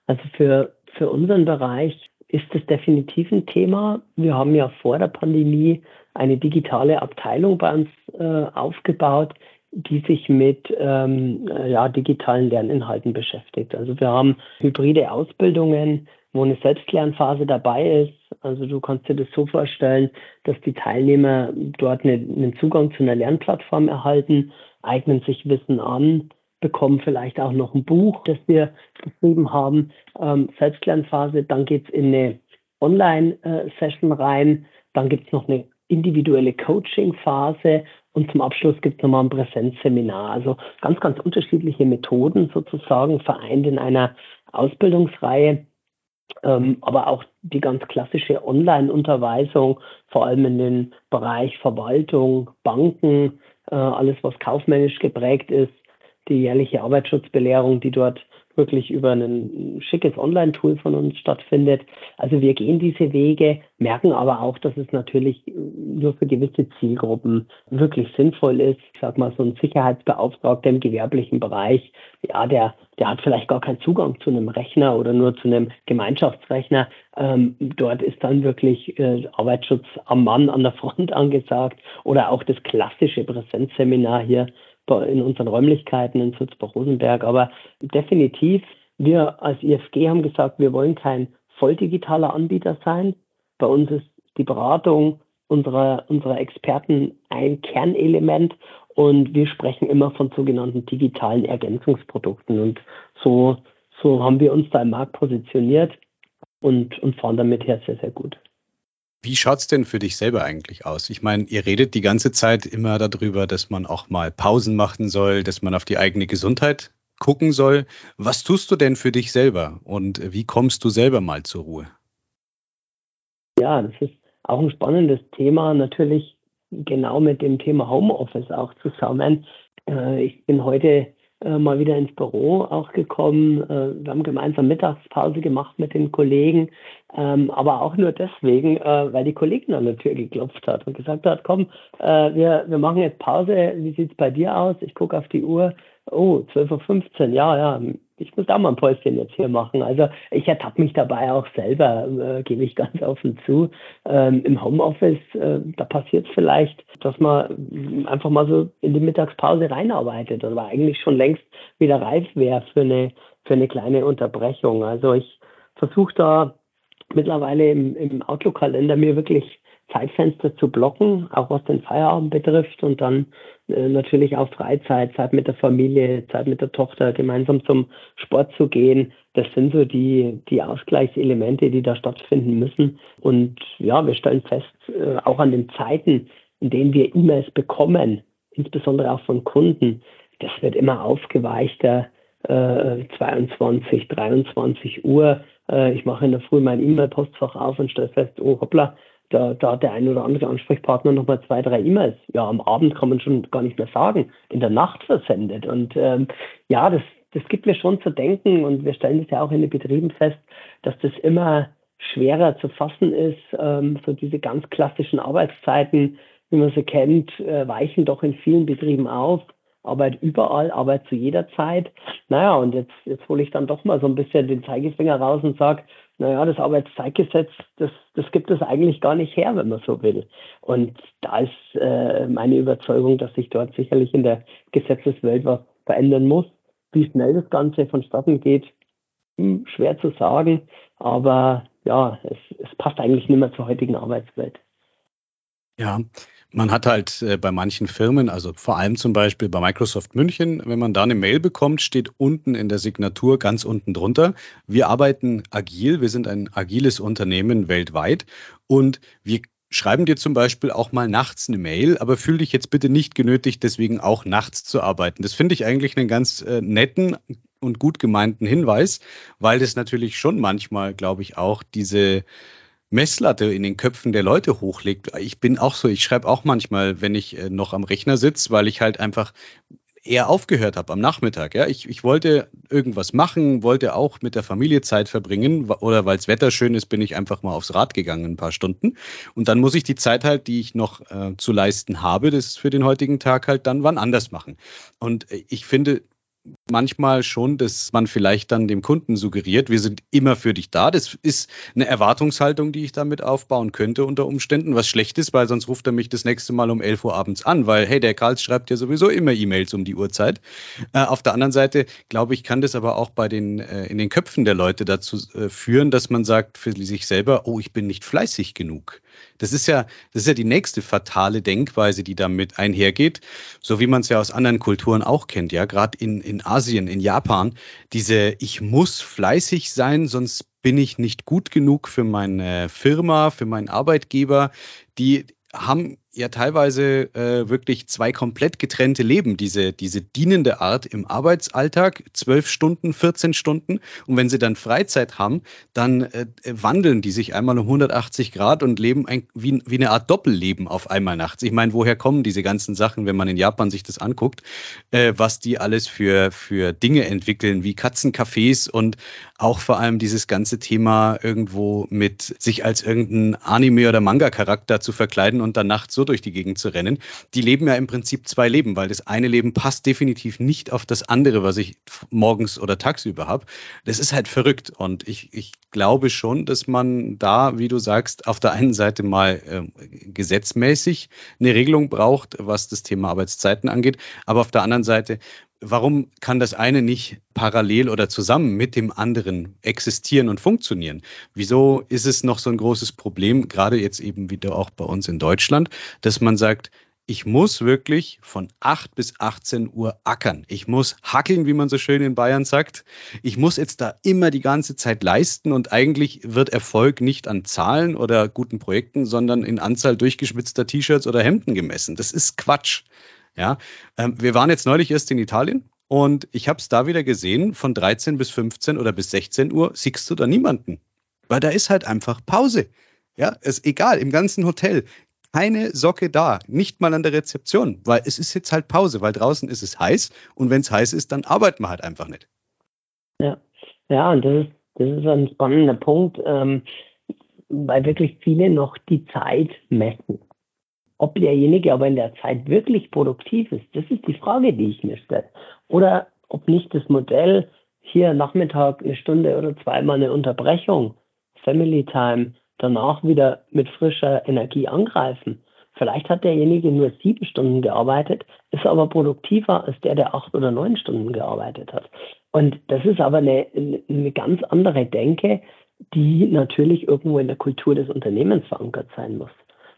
Also für, für unseren Bereich ist das definitiv ein Thema. Wir haben ja vor der Pandemie eine digitale Abteilung bei uns äh, aufgebaut, die sich mit ähm, ja, digitalen Lerninhalten beschäftigt. Also wir haben hybride Ausbildungen, wo eine Selbstlernphase dabei ist. Also du kannst dir das so vorstellen, dass die Teilnehmer dort eine, einen Zugang zu einer Lernplattform erhalten, eignen sich Wissen an, bekommen vielleicht auch noch ein Buch, das wir geschrieben haben, ähm, Selbstlernphase, dann geht's in eine Online-Session rein, dann gibt's noch eine individuelle Coaching-Phase und zum Abschluss gibt es nochmal ein Präsenzseminar. Also ganz, ganz unterschiedliche Methoden sozusagen vereint in einer Ausbildungsreihe ähm, aber auch die ganz klassische Online-Unterweisung, vor allem in den Bereich Verwaltung, Banken, äh, alles was kaufmännisch geprägt ist, die jährliche Arbeitsschutzbelehrung, die dort wirklich über ein schickes Online-Tool von uns stattfindet. Also wir gehen diese Wege, merken aber auch, dass es natürlich nur für gewisse Zielgruppen wirklich sinnvoll ist. Ich sag mal, so ein Sicherheitsbeauftragter im gewerblichen Bereich, ja, der, der hat vielleicht gar keinen Zugang zu einem Rechner oder nur zu einem Gemeinschaftsrechner. Ähm, dort ist dann wirklich äh, Arbeitsschutz am Mann an der [LAUGHS] Front angesagt oder auch das klassische Präsenzseminar hier in unseren Räumlichkeiten in Sulzbach-Rosenberg. Aber definitiv, wir als IFG haben gesagt, wir wollen kein volldigitaler Anbieter sein. Bei uns ist die Beratung unserer, unserer Experten ein Kernelement und wir sprechen immer von sogenannten digitalen Ergänzungsprodukten. Und so, so haben wir uns da im Markt positioniert und, und fahren damit her sehr, sehr gut. Wie schaut's denn für dich selber eigentlich aus? Ich meine, ihr redet die ganze Zeit immer darüber, dass man auch mal Pausen machen soll, dass man auf die eigene Gesundheit gucken soll. Was tust du denn für dich selber und wie kommst du selber mal zur Ruhe? Ja, das ist auch ein spannendes Thema, natürlich genau mit dem Thema Homeoffice auch zusammen. Äh, ich bin heute äh, mal wieder ins Büro auch gekommen. Äh, wir haben gemeinsam Mittagspause gemacht mit den Kollegen, ähm, aber auch nur deswegen, äh, weil die Kollegin an der Tür geklopft hat und gesagt hat, komm, äh, wir, wir machen jetzt Pause, wie sieht's bei dir aus? Ich gucke auf die Uhr, oh, 12.15 Uhr, ja, ja, ich muss da mal ein Päuschen jetzt hier machen. Also ich ertappe mich dabei auch selber, äh, gebe ich ganz [LAUGHS] offen zu. Ähm, Im Homeoffice, äh, da passiert es vielleicht, dass man einfach mal so in die Mittagspause reinarbeitet oder eigentlich schon längst wieder reif wäre für eine, für eine kleine Unterbrechung. Also ich versuche da mittlerweile im, im Outlook-Kalender mir wirklich Zeitfenster zu blocken, auch was den Feierabend betrifft und dann äh, natürlich auch Freizeit, Zeit mit der Familie, Zeit mit der Tochter, gemeinsam zum Sport zu gehen. Das sind so die, die Ausgleichselemente, die da stattfinden müssen. Und ja, wir stellen fest, äh, auch an den Zeiten, in denen wir E-Mails bekommen, insbesondere auch von Kunden, das wird immer aufgeweichter. Äh, 22, 23 Uhr. Äh, ich mache in der Früh mein E-Mail-Postfach auf und stelle fest, oh hoppla, da, da hat der ein oder andere Ansprechpartner nochmal zwei, drei E-Mails, ja, am Abend kann man schon gar nicht mehr sagen, in der Nacht versendet. Und ähm, ja, das, das gibt mir schon zu denken und wir stellen das ja auch in den Betrieben fest, dass das immer schwerer zu fassen ist. Ähm, so diese ganz klassischen Arbeitszeiten, wie man sie kennt, äh, weichen doch in vielen Betrieben auf. Arbeit überall, Arbeit zu jeder Zeit. Naja, und jetzt, jetzt hole ich dann doch mal so ein bisschen den Zeigefinger raus und sage, naja, das Arbeitszeitgesetz, das, das gibt es eigentlich gar nicht her, wenn man so will. Und da ist äh, meine Überzeugung, dass sich dort sicherlich in der Gesetzeswelt was verändern muss. Wie schnell das Ganze vonstatten geht, hm, schwer zu sagen, aber ja, es, es passt eigentlich nicht mehr zur heutigen Arbeitswelt. Ja, man hat halt äh, bei manchen Firmen, also vor allem zum Beispiel bei Microsoft München, wenn man da eine Mail bekommt, steht unten in der Signatur ganz unten drunter, wir arbeiten agil, wir sind ein agiles Unternehmen weltweit und wir schreiben dir zum Beispiel auch mal nachts eine Mail, aber fühl dich jetzt bitte nicht genötigt, deswegen auch nachts zu arbeiten. Das finde ich eigentlich einen ganz äh, netten und gut gemeinten Hinweis, weil das natürlich schon manchmal, glaube ich, auch diese Messlatte in den Köpfen der Leute hochlegt. Ich bin auch so, ich schreibe auch manchmal, wenn ich äh, noch am Rechner sitze, weil ich halt einfach eher aufgehört habe am Nachmittag. Ja, ich, ich wollte irgendwas machen, wollte auch mit der Familie Zeit verbringen oder weil das Wetter schön ist, bin ich einfach mal aufs Rad gegangen ein paar Stunden und dann muss ich die Zeit halt, die ich noch äh, zu leisten habe, das für den heutigen Tag halt dann wann anders machen. Und äh, ich finde, manchmal schon, dass man vielleicht dann dem Kunden suggeriert, wir sind immer für dich da. Das ist eine Erwartungshaltung, die ich damit aufbauen könnte unter Umständen, was schlecht ist, weil sonst ruft er mich das nächste Mal um 11 Uhr abends an, weil, hey, der Karls schreibt ja sowieso immer E-Mails um die Uhrzeit. Äh, auf der anderen Seite, glaube ich, kann das aber auch bei den, äh, in den Köpfen der Leute dazu äh, führen, dass man sagt für sich selber, oh, ich bin nicht fleißig genug. Das ist ja, das ist ja die nächste fatale Denkweise, die damit einhergeht, so wie man es ja aus anderen Kulturen auch kennt, ja, gerade in, in Asien, in Japan, diese ich muss fleißig sein, sonst bin ich nicht gut genug für meine Firma, für meinen Arbeitgeber, die haben ja teilweise äh, wirklich zwei komplett getrennte Leben. Diese, diese dienende Art im Arbeitsalltag, zwölf Stunden, 14 Stunden. Und wenn sie dann Freizeit haben, dann äh, wandeln die sich einmal um 180 Grad und leben ein, wie, wie eine Art Doppelleben auf einmal nachts. Ich meine, woher kommen diese ganzen Sachen, wenn man in Japan sich das anguckt, äh, was die alles für, für Dinge entwickeln, wie Katzencafés und auch vor allem dieses ganze Thema irgendwo mit sich als irgendein Anime- oder Manga-Charakter zu verkleiden und dann nachts so durch die Gegend zu rennen. Die leben ja im Prinzip zwei Leben, weil das eine Leben passt definitiv nicht auf das andere, was ich morgens oder tagsüber habe. Das ist halt verrückt. Und ich, ich glaube schon, dass man da, wie du sagst, auf der einen Seite mal äh, gesetzmäßig eine Regelung braucht, was das Thema Arbeitszeiten angeht, aber auf der anderen Seite warum kann das eine nicht parallel oder zusammen mit dem anderen existieren und funktionieren? Wieso ist es noch so ein großes Problem, gerade jetzt eben wieder auch bei uns in Deutschland, dass man sagt, ich muss wirklich von 8 bis 18 Uhr ackern. Ich muss hackeln, wie man so schön in Bayern sagt. Ich muss jetzt da immer die ganze Zeit leisten und eigentlich wird Erfolg nicht an Zahlen oder guten Projekten, sondern in Anzahl durchgeschwitzter T-Shirts oder Hemden gemessen. Das ist Quatsch. Ja, ähm, wir waren jetzt neulich erst in Italien und ich habe es da wieder gesehen, von 13 bis 15 oder bis 16 Uhr siehst du da niemanden. Weil da ist halt einfach Pause. Ja, ist egal, im ganzen Hotel. keine Socke da, nicht mal an der Rezeption, weil es ist jetzt halt Pause, weil draußen ist es heiß und wenn es heiß ist, dann arbeiten wir halt einfach nicht. Ja, ja, und das ist, das ist ein spannender Punkt, ähm, weil wirklich viele noch die Zeit messen. Ob derjenige aber in der Zeit wirklich produktiv ist, das ist die Frage, die ich mir stelle. Oder ob nicht das Modell hier Nachmittag eine Stunde oder zweimal eine Unterbrechung, Family Time, danach wieder mit frischer Energie angreifen. Vielleicht hat derjenige nur sieben Stunden gearbeitet, ist aber produktiver als der, der acht oder neun Stunden gearbeitet hat. Und das ist aber eine, eine ganz andere Denke, die natürlich irgendwo in der Kultur des Unternehmens verankert sein muss.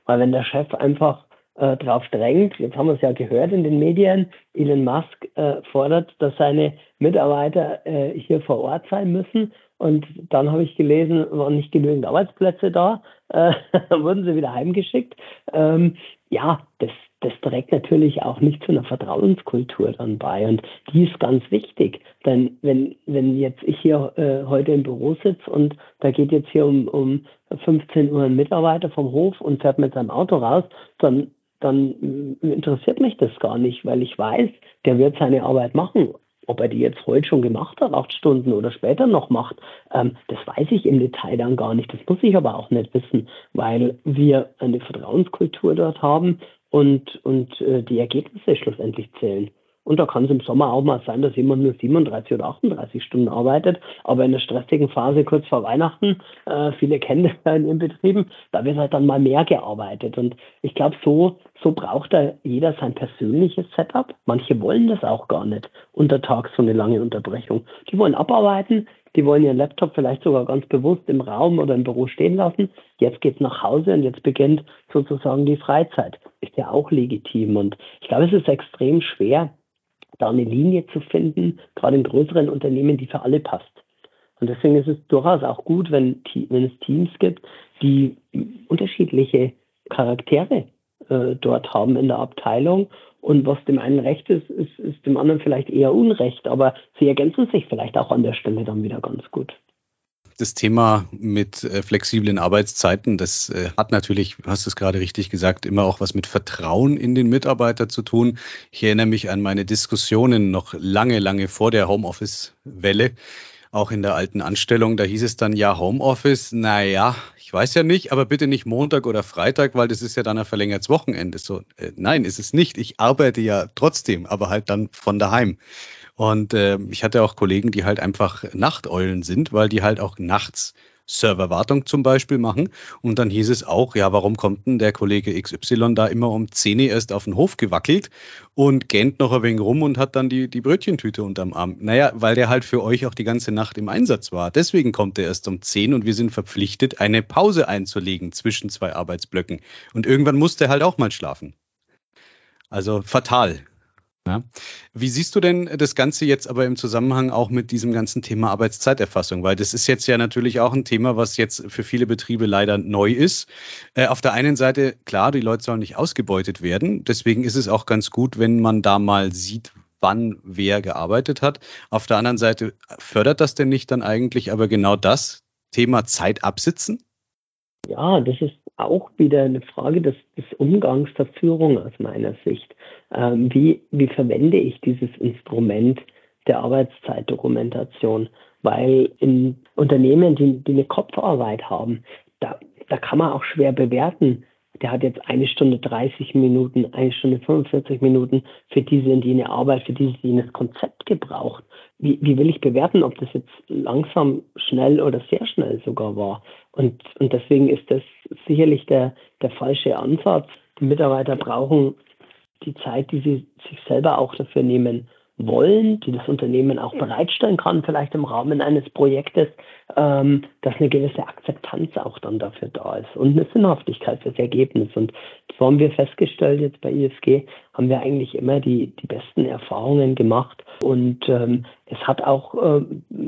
Weil wenn der Chef einfach äh, drauf drängt, jetzt haben wir es ja gehört in den Medien, Elon Musk äh, fordert, dass seine Mitarbeiter äh, hier vor Ort sein müssen. Und dann habe ich gelesen, waren nicht genügend Arbeitsplätze da, äh, [LAUGHS] wurden sie wieder heimgeschickt. Ähm, ja, das, das trägt natürlich auch nicht zu einer Vertrauenskultur dann bei. Und die ist ganz wichtig. Denn wenn, wenn jetzt ich hier äh, heute im Büro sitze und da geht jetzt hier um, um 15 Uhr ein Mitarbeiter vom Hof und fährt mit seinem Auto raus, dann dann interessiert mich das gar nicht, weil ich weiß, der wird seine Arbeit machen. Ob er die jetzt heute schon gemacht hat, acht Stunden oder später noch macht, ähm, das weiß ich im Detail dann gar nicht. Das muss ich aber auch nicht wissen, weil wir eine Vertrauenskultur dort haben und, und äh, die Ergebnisse schlussendlich zählen. Und da kann es im Sommer auch mal sein, dass jemand nur 37 oder 38 Stunden arbeitet. Aber in der stressigen Phase kurz vor Weihnachten, äh, viele kennen das in ihren Betrieben, da wird halt dann mal mehr gearbeitet. Und ich glaube, so, so braucht da jeder sein persönliches Setup. Manche wollen das auch gar nicht, untertags so eine lange Unterbrechung. Die wollen abarbeiten, die wollen ihren Laptop vielleicht sogar ganz bewusst im Raum oder im Büro stehen lassen. Jetzt geht's nach Hause und jetzt beginnt sozusagen die Freizeit. Ist ja auch legitim. Und ich glaube, es ist extrem schwer, da eine Linie zu finden, gerade in größeren Unternehmen, die für alle passt. Und deswegen ist es durchaus auch gut, wenn, wenn es Teams gibt, die unterschiedliche Charaktere äh, dort haben in der Abteilung. Und was dem einen recht ist, ist, ist dem anderen vielleicht eher unrecht. Aber sie ergänzen sich vielleicht auch an der Stelle dann wieder ganz gut das Thema mit äh, flexiblen Arbeitszeiten, das äh, hat natürlich, du hast es gerade richtig gesagt, immer auch was mit Vertrauen in den Mitarbeiter zu tun. Ich erinnere mich an meine Diskussionen noch lange, lange vor der Homeoffice-Welle, auch in der alten Anstellung. Da hieß es dann ja Homeoffice, naja, ich weiß ja nicht, aber bitte nicht Montag oder Freitag, weil das ist ja dann ein verlängertes Wochenende. So, äh, nein, ist es nicht. Ich arbeite ja trotzdem, aber halt dann von daheim. Und äh, ich hatte auch Kollegen, die halt einfach Nachteulen sind, weil die halt auch nachts Serverwartung zum Beispiel machen. Und dann hieß es auch, ja, warum kommt denn der Kollege XY da immer um 10 Uhr erst auf den Hof gewackelt und gähnt noch ein wenig rum und hat dann die, die Brötchentüte unterm Arm? Naja, weil der halt für euch auch die ganze Nacht im Einsatz war. Deswegen kommt er erst um 10 und wir sind verpflichtet, eine Pause einzulegen zwischen zwei Arbeitsblöcken. Und irgendwann muss der halt auch mal schlafen. Also fatal. Ja. Wie siehst du denn das Ganze jetzt aber im Zusammenhang auch mit diesem ganzen Thema Arbeitszeiterfassung? Weil das ist jetzt ja natürlich auch ein Thema, was jetzt für viele Betriebe leider neu ist. Äh, auf der einen Seite, klar, die Leute sollen nicht ausgebeutet werden. Deswegen ist es auch ganz gut, wenn man da mal sieht, wann wer gearbeitet hat. Auf der anderen Seite fördert das denn nicht dann eigentlich aber genau das Thema Zeit absitzen? Ja, das ist auch wieder eine Frage des, des Umgangs der Führung aus meiner Sicht. Ähm, wie, wie verwende ich dieses Instrument der Arbeitszeitdokumentation? Weil in Unternehmen, die, die eine Kopfarbeit haben, da, da kann man auch schwer bewerten, der hat jetzt eine Stunde 30 Minuten, eine Stunde 45 Minuten für diese und jene Arbeit, für dieses jenes Konzept gebraucht. Wie, wie will ich bewerten, ob das jetzt langsam, schnell oder sehr schnell sogar war? Und, und deswegen ist das sicherlich der, der falsche Ansatz. Die Mitarbeiter brauchen die Zeit, die sie sich selber auch dafür nehmen wollen, die das Unternehmen auch bereitstellen kann, vielleicht im Rahmen eines Projektes, ähm, dass eine gewisse Akzeptanz auch dann dafür da ist und eine Sinnhaftigkeit fürs Ergebnis. Und so haben wir festgestellt, jetzt bei ISG haben wir eigentlich immer die, die besten Erfahrungen gemacht. Und ähm, es hat auch, äh,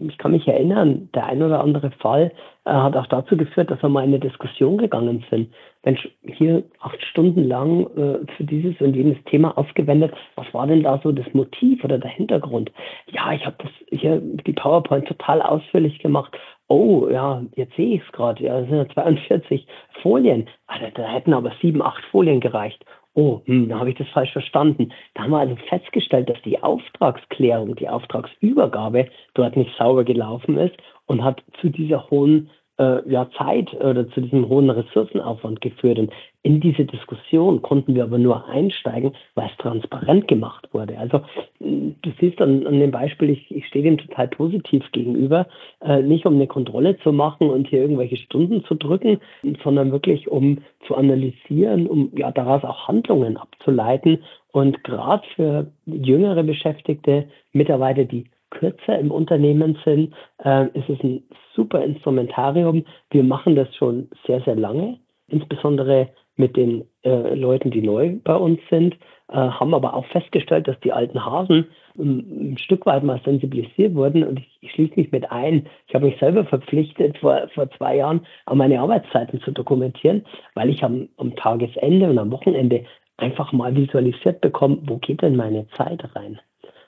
ich kann mich erinnern, der ein oder andere Fall äh, hat auch dazu geführt, dass wir mal in eine Diskussion gegangen sind. Mensch, hier acht Stunden lang äh, für dieses und jenes Thema aufgewendet. Was war denn da so das Motiv oder der Hintergrund? Ja, ich habe das hier die PowerPoint total ausführlich gemacht oh ja, jetzt sehe ich es gerade, ja, das sind ja 42 Folien. Also, da hätten aber sieben, acht Folien gereicht. Oh, hm, da habe ich das falsch verstanden. Da haben wir also festgestellt, dass die Auftragsklärung, die Auftragsübergabe dort nicht sauber gelaufen ist und hat zu dieser hohen äh, ja, Zeit oder zu diesem hohen Ressourcenaufwand geführt. Und in diese Diskussion konnten wir aber nur einsteigen, weil es transparent gemacht wurde. Also du siehst an, an dem Beispiel, ich, ich stehe dem total positiv gegenüber, äh, nicht um eine Kontrolle zu machen und hier irgendwelche Stunden zu drücken, sondern wirklich um zu analysieren, um ja daraus auch Handlungen abzuleiten. Und gerade für jüngere Beschäftigte, Mitarbeiter, die kürzer im Unternehmen sind, äh, ist es ein super Instrumentarium. Wir machen das schon sehr, sehr lange, insbesondere mit den äh, Leuten, die neu bei uns sind, äh, haben aber auch festgestellt, dass die alten Hasen ein, ein Stück weit mal sensibilisiert wurden. Und ich, ich schließe mich mit ein. Ich habe mich selber verpflichtet, vor, vor zwei Jahren an meine Arbeitszeiten zu dokumentieren, weil ich am, am Tagesende und am Wochenende einfach mal visualisiert bekomme, wo geht denn meine Zeit rein?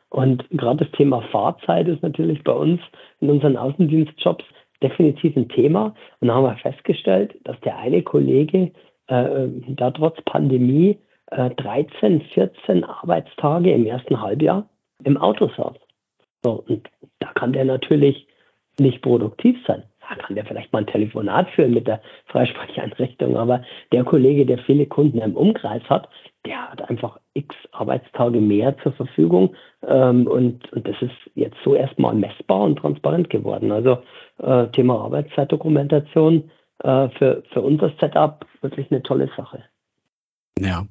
Und gerade das Thema Fahrzeit ist natürlich bei uns in unseren Außendienstjobs definitiv ein Thema. Und da haben wir festgestellt, dass der eine Kollege äh, da trotz Pandemie äh, 13, 14 Arbeitstage im ersten Halbjahr im Auto saß. So, und da kann der natürlich nicht produktiv sein. Kann der vielleicht mal ein Telefonat führen mit der Freisprecheinrichtung, aber der Kollege, der viele Kunden im Umkreis hat, der hat einfach x Arbeitstage mehr zur Verfügung ähm, und, und das ist jetzt so erstmal messbar und transparent geworden. Also äh, Thema Arbeitszeitdokumentation äh, für, für unser Setup wirklich eine tolle Sache. Ja.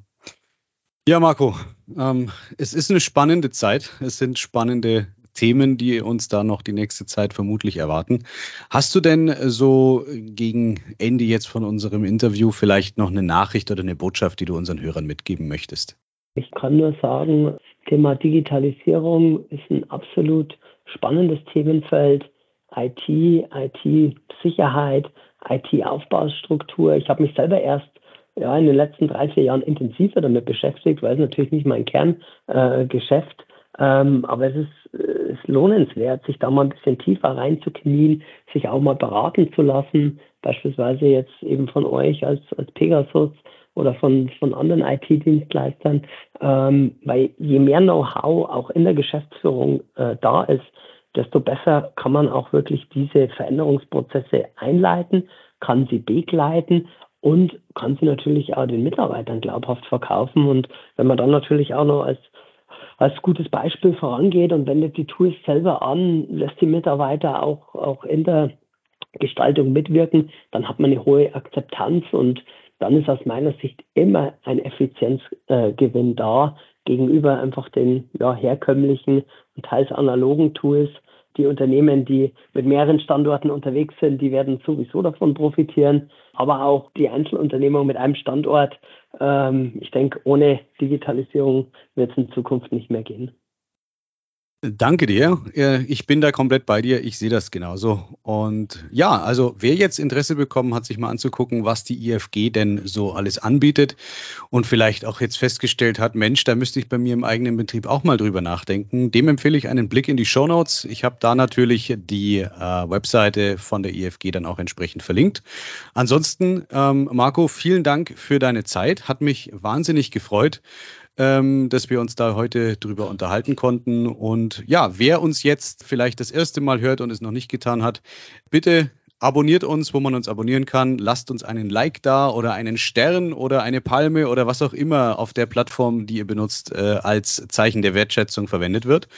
Ja, Marco, ähm, es ist eine spannende Zeit. Es sind spannende Themen, die uns da noch die nächste Zeit vermutlich erwarten. Hast du denn so gegen Ende jetzt von unserem Interview vielleicht noch eine Nachricht oder eine Botschaft, die du unseren Hörern mitgeben möchtest? Ich kann nur sagen, das Thema Digitalisierung ist ein absolut spannendes Themenfeld. IT, IT-Sicherheit, IT-Aufbaustruktur. Ich habe mich selber erst ja, in den letzten drei, vier Jahren intensiver damit beschäftigt, weil es natürlich nicht mein Kerngeschäft ähm, aber es ist, äh, ist lohnenswert, sich da mal ein bisschen tiefer reinzuknien, sich auch mal beraten zu lassen, beispielsweise jetzt eben von euch als, als Pegasus oder von, von anderen IT-Dienstleistern, ähm, weil je mehr Know-how auch in der Geschäftsführung äh, da ist, desto besser kann man auch wirklich diese Veränderungsprozesse einleiten, kann sie begleiten und kann sie natürlich auch den Mitarbeitern glaubhaft verkaufen. Und wenn man dann natürlich auch noch als als gutes Beispiel vorangeht und wendet die Tools selber an, lässt die Mitarbeiter auch, auch in der Gestaltung mitwirken, dann hat man eine hohe Akzeptanz und dann ist aus meiner Sicht immer ein Effizienzgewinn äh, da gegenüber einfach den ja, herkömmlichen und teils analogen Tools. Die Unternehmen, die mit mehreren Standorten unterwegs sind, die werden sowieso davon profitieren. Aber auch die Einzelunternehmung mit einem Standort ähm, ich denke, ohne Digitalisierung wird es in Zukunft nicht mehr gehen. Danke dir. Ich bin da komplett bei dir. Ich sehe das genauso. Und ja, also wer jetzt Interesse bekommen hat, sich mal anzugucken, was die IFG denn so alles anbietet und vielleicht auch jetzt festgestellt hat, Mensch, da müsste ich bei mir im eigenen Betrieb auch mal drüber nachdenken, dem empfehle ich einen Blick in die Show Notes. Ich habe da natürlich die äh, Webseite von der IFG dann auch entsprechend verlinkt. Ansonsten, ähm, Marco, vielen Dank für deine Zeit. Hat mich wahnsinnig gefreut ähm, dass wir uns da heute drüber unterhalten konnten. Und ja, wer uns jetzt vielleicht das erste Mal hört und es noch nicht getan hat, bitte abonniert uns, wo man uns abonnieren kann. Lasst uns einen Like da oder einen Stern oder eine Palme oder was auch immer auf der Plattform, die ihr benutzt, äh, als Zeichen der Wertschätzung verwendet wird.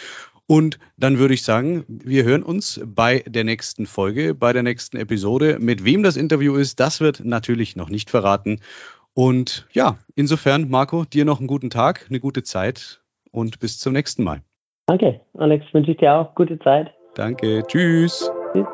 Und dann würde ich sagen, wir hören uns bei der nächsten Folge, bei der nächsten Episode. Mit wem das Interview ist, das wird natürlich noch nicht verraten. Und ja, insofern, Marco, dir noch einen guten Tag, eine gute Zeit und bis zum nächsten Mal. Danke, Alex, wünsche ich dir auch gute Zeit. Danke, tschüss. Tschüss.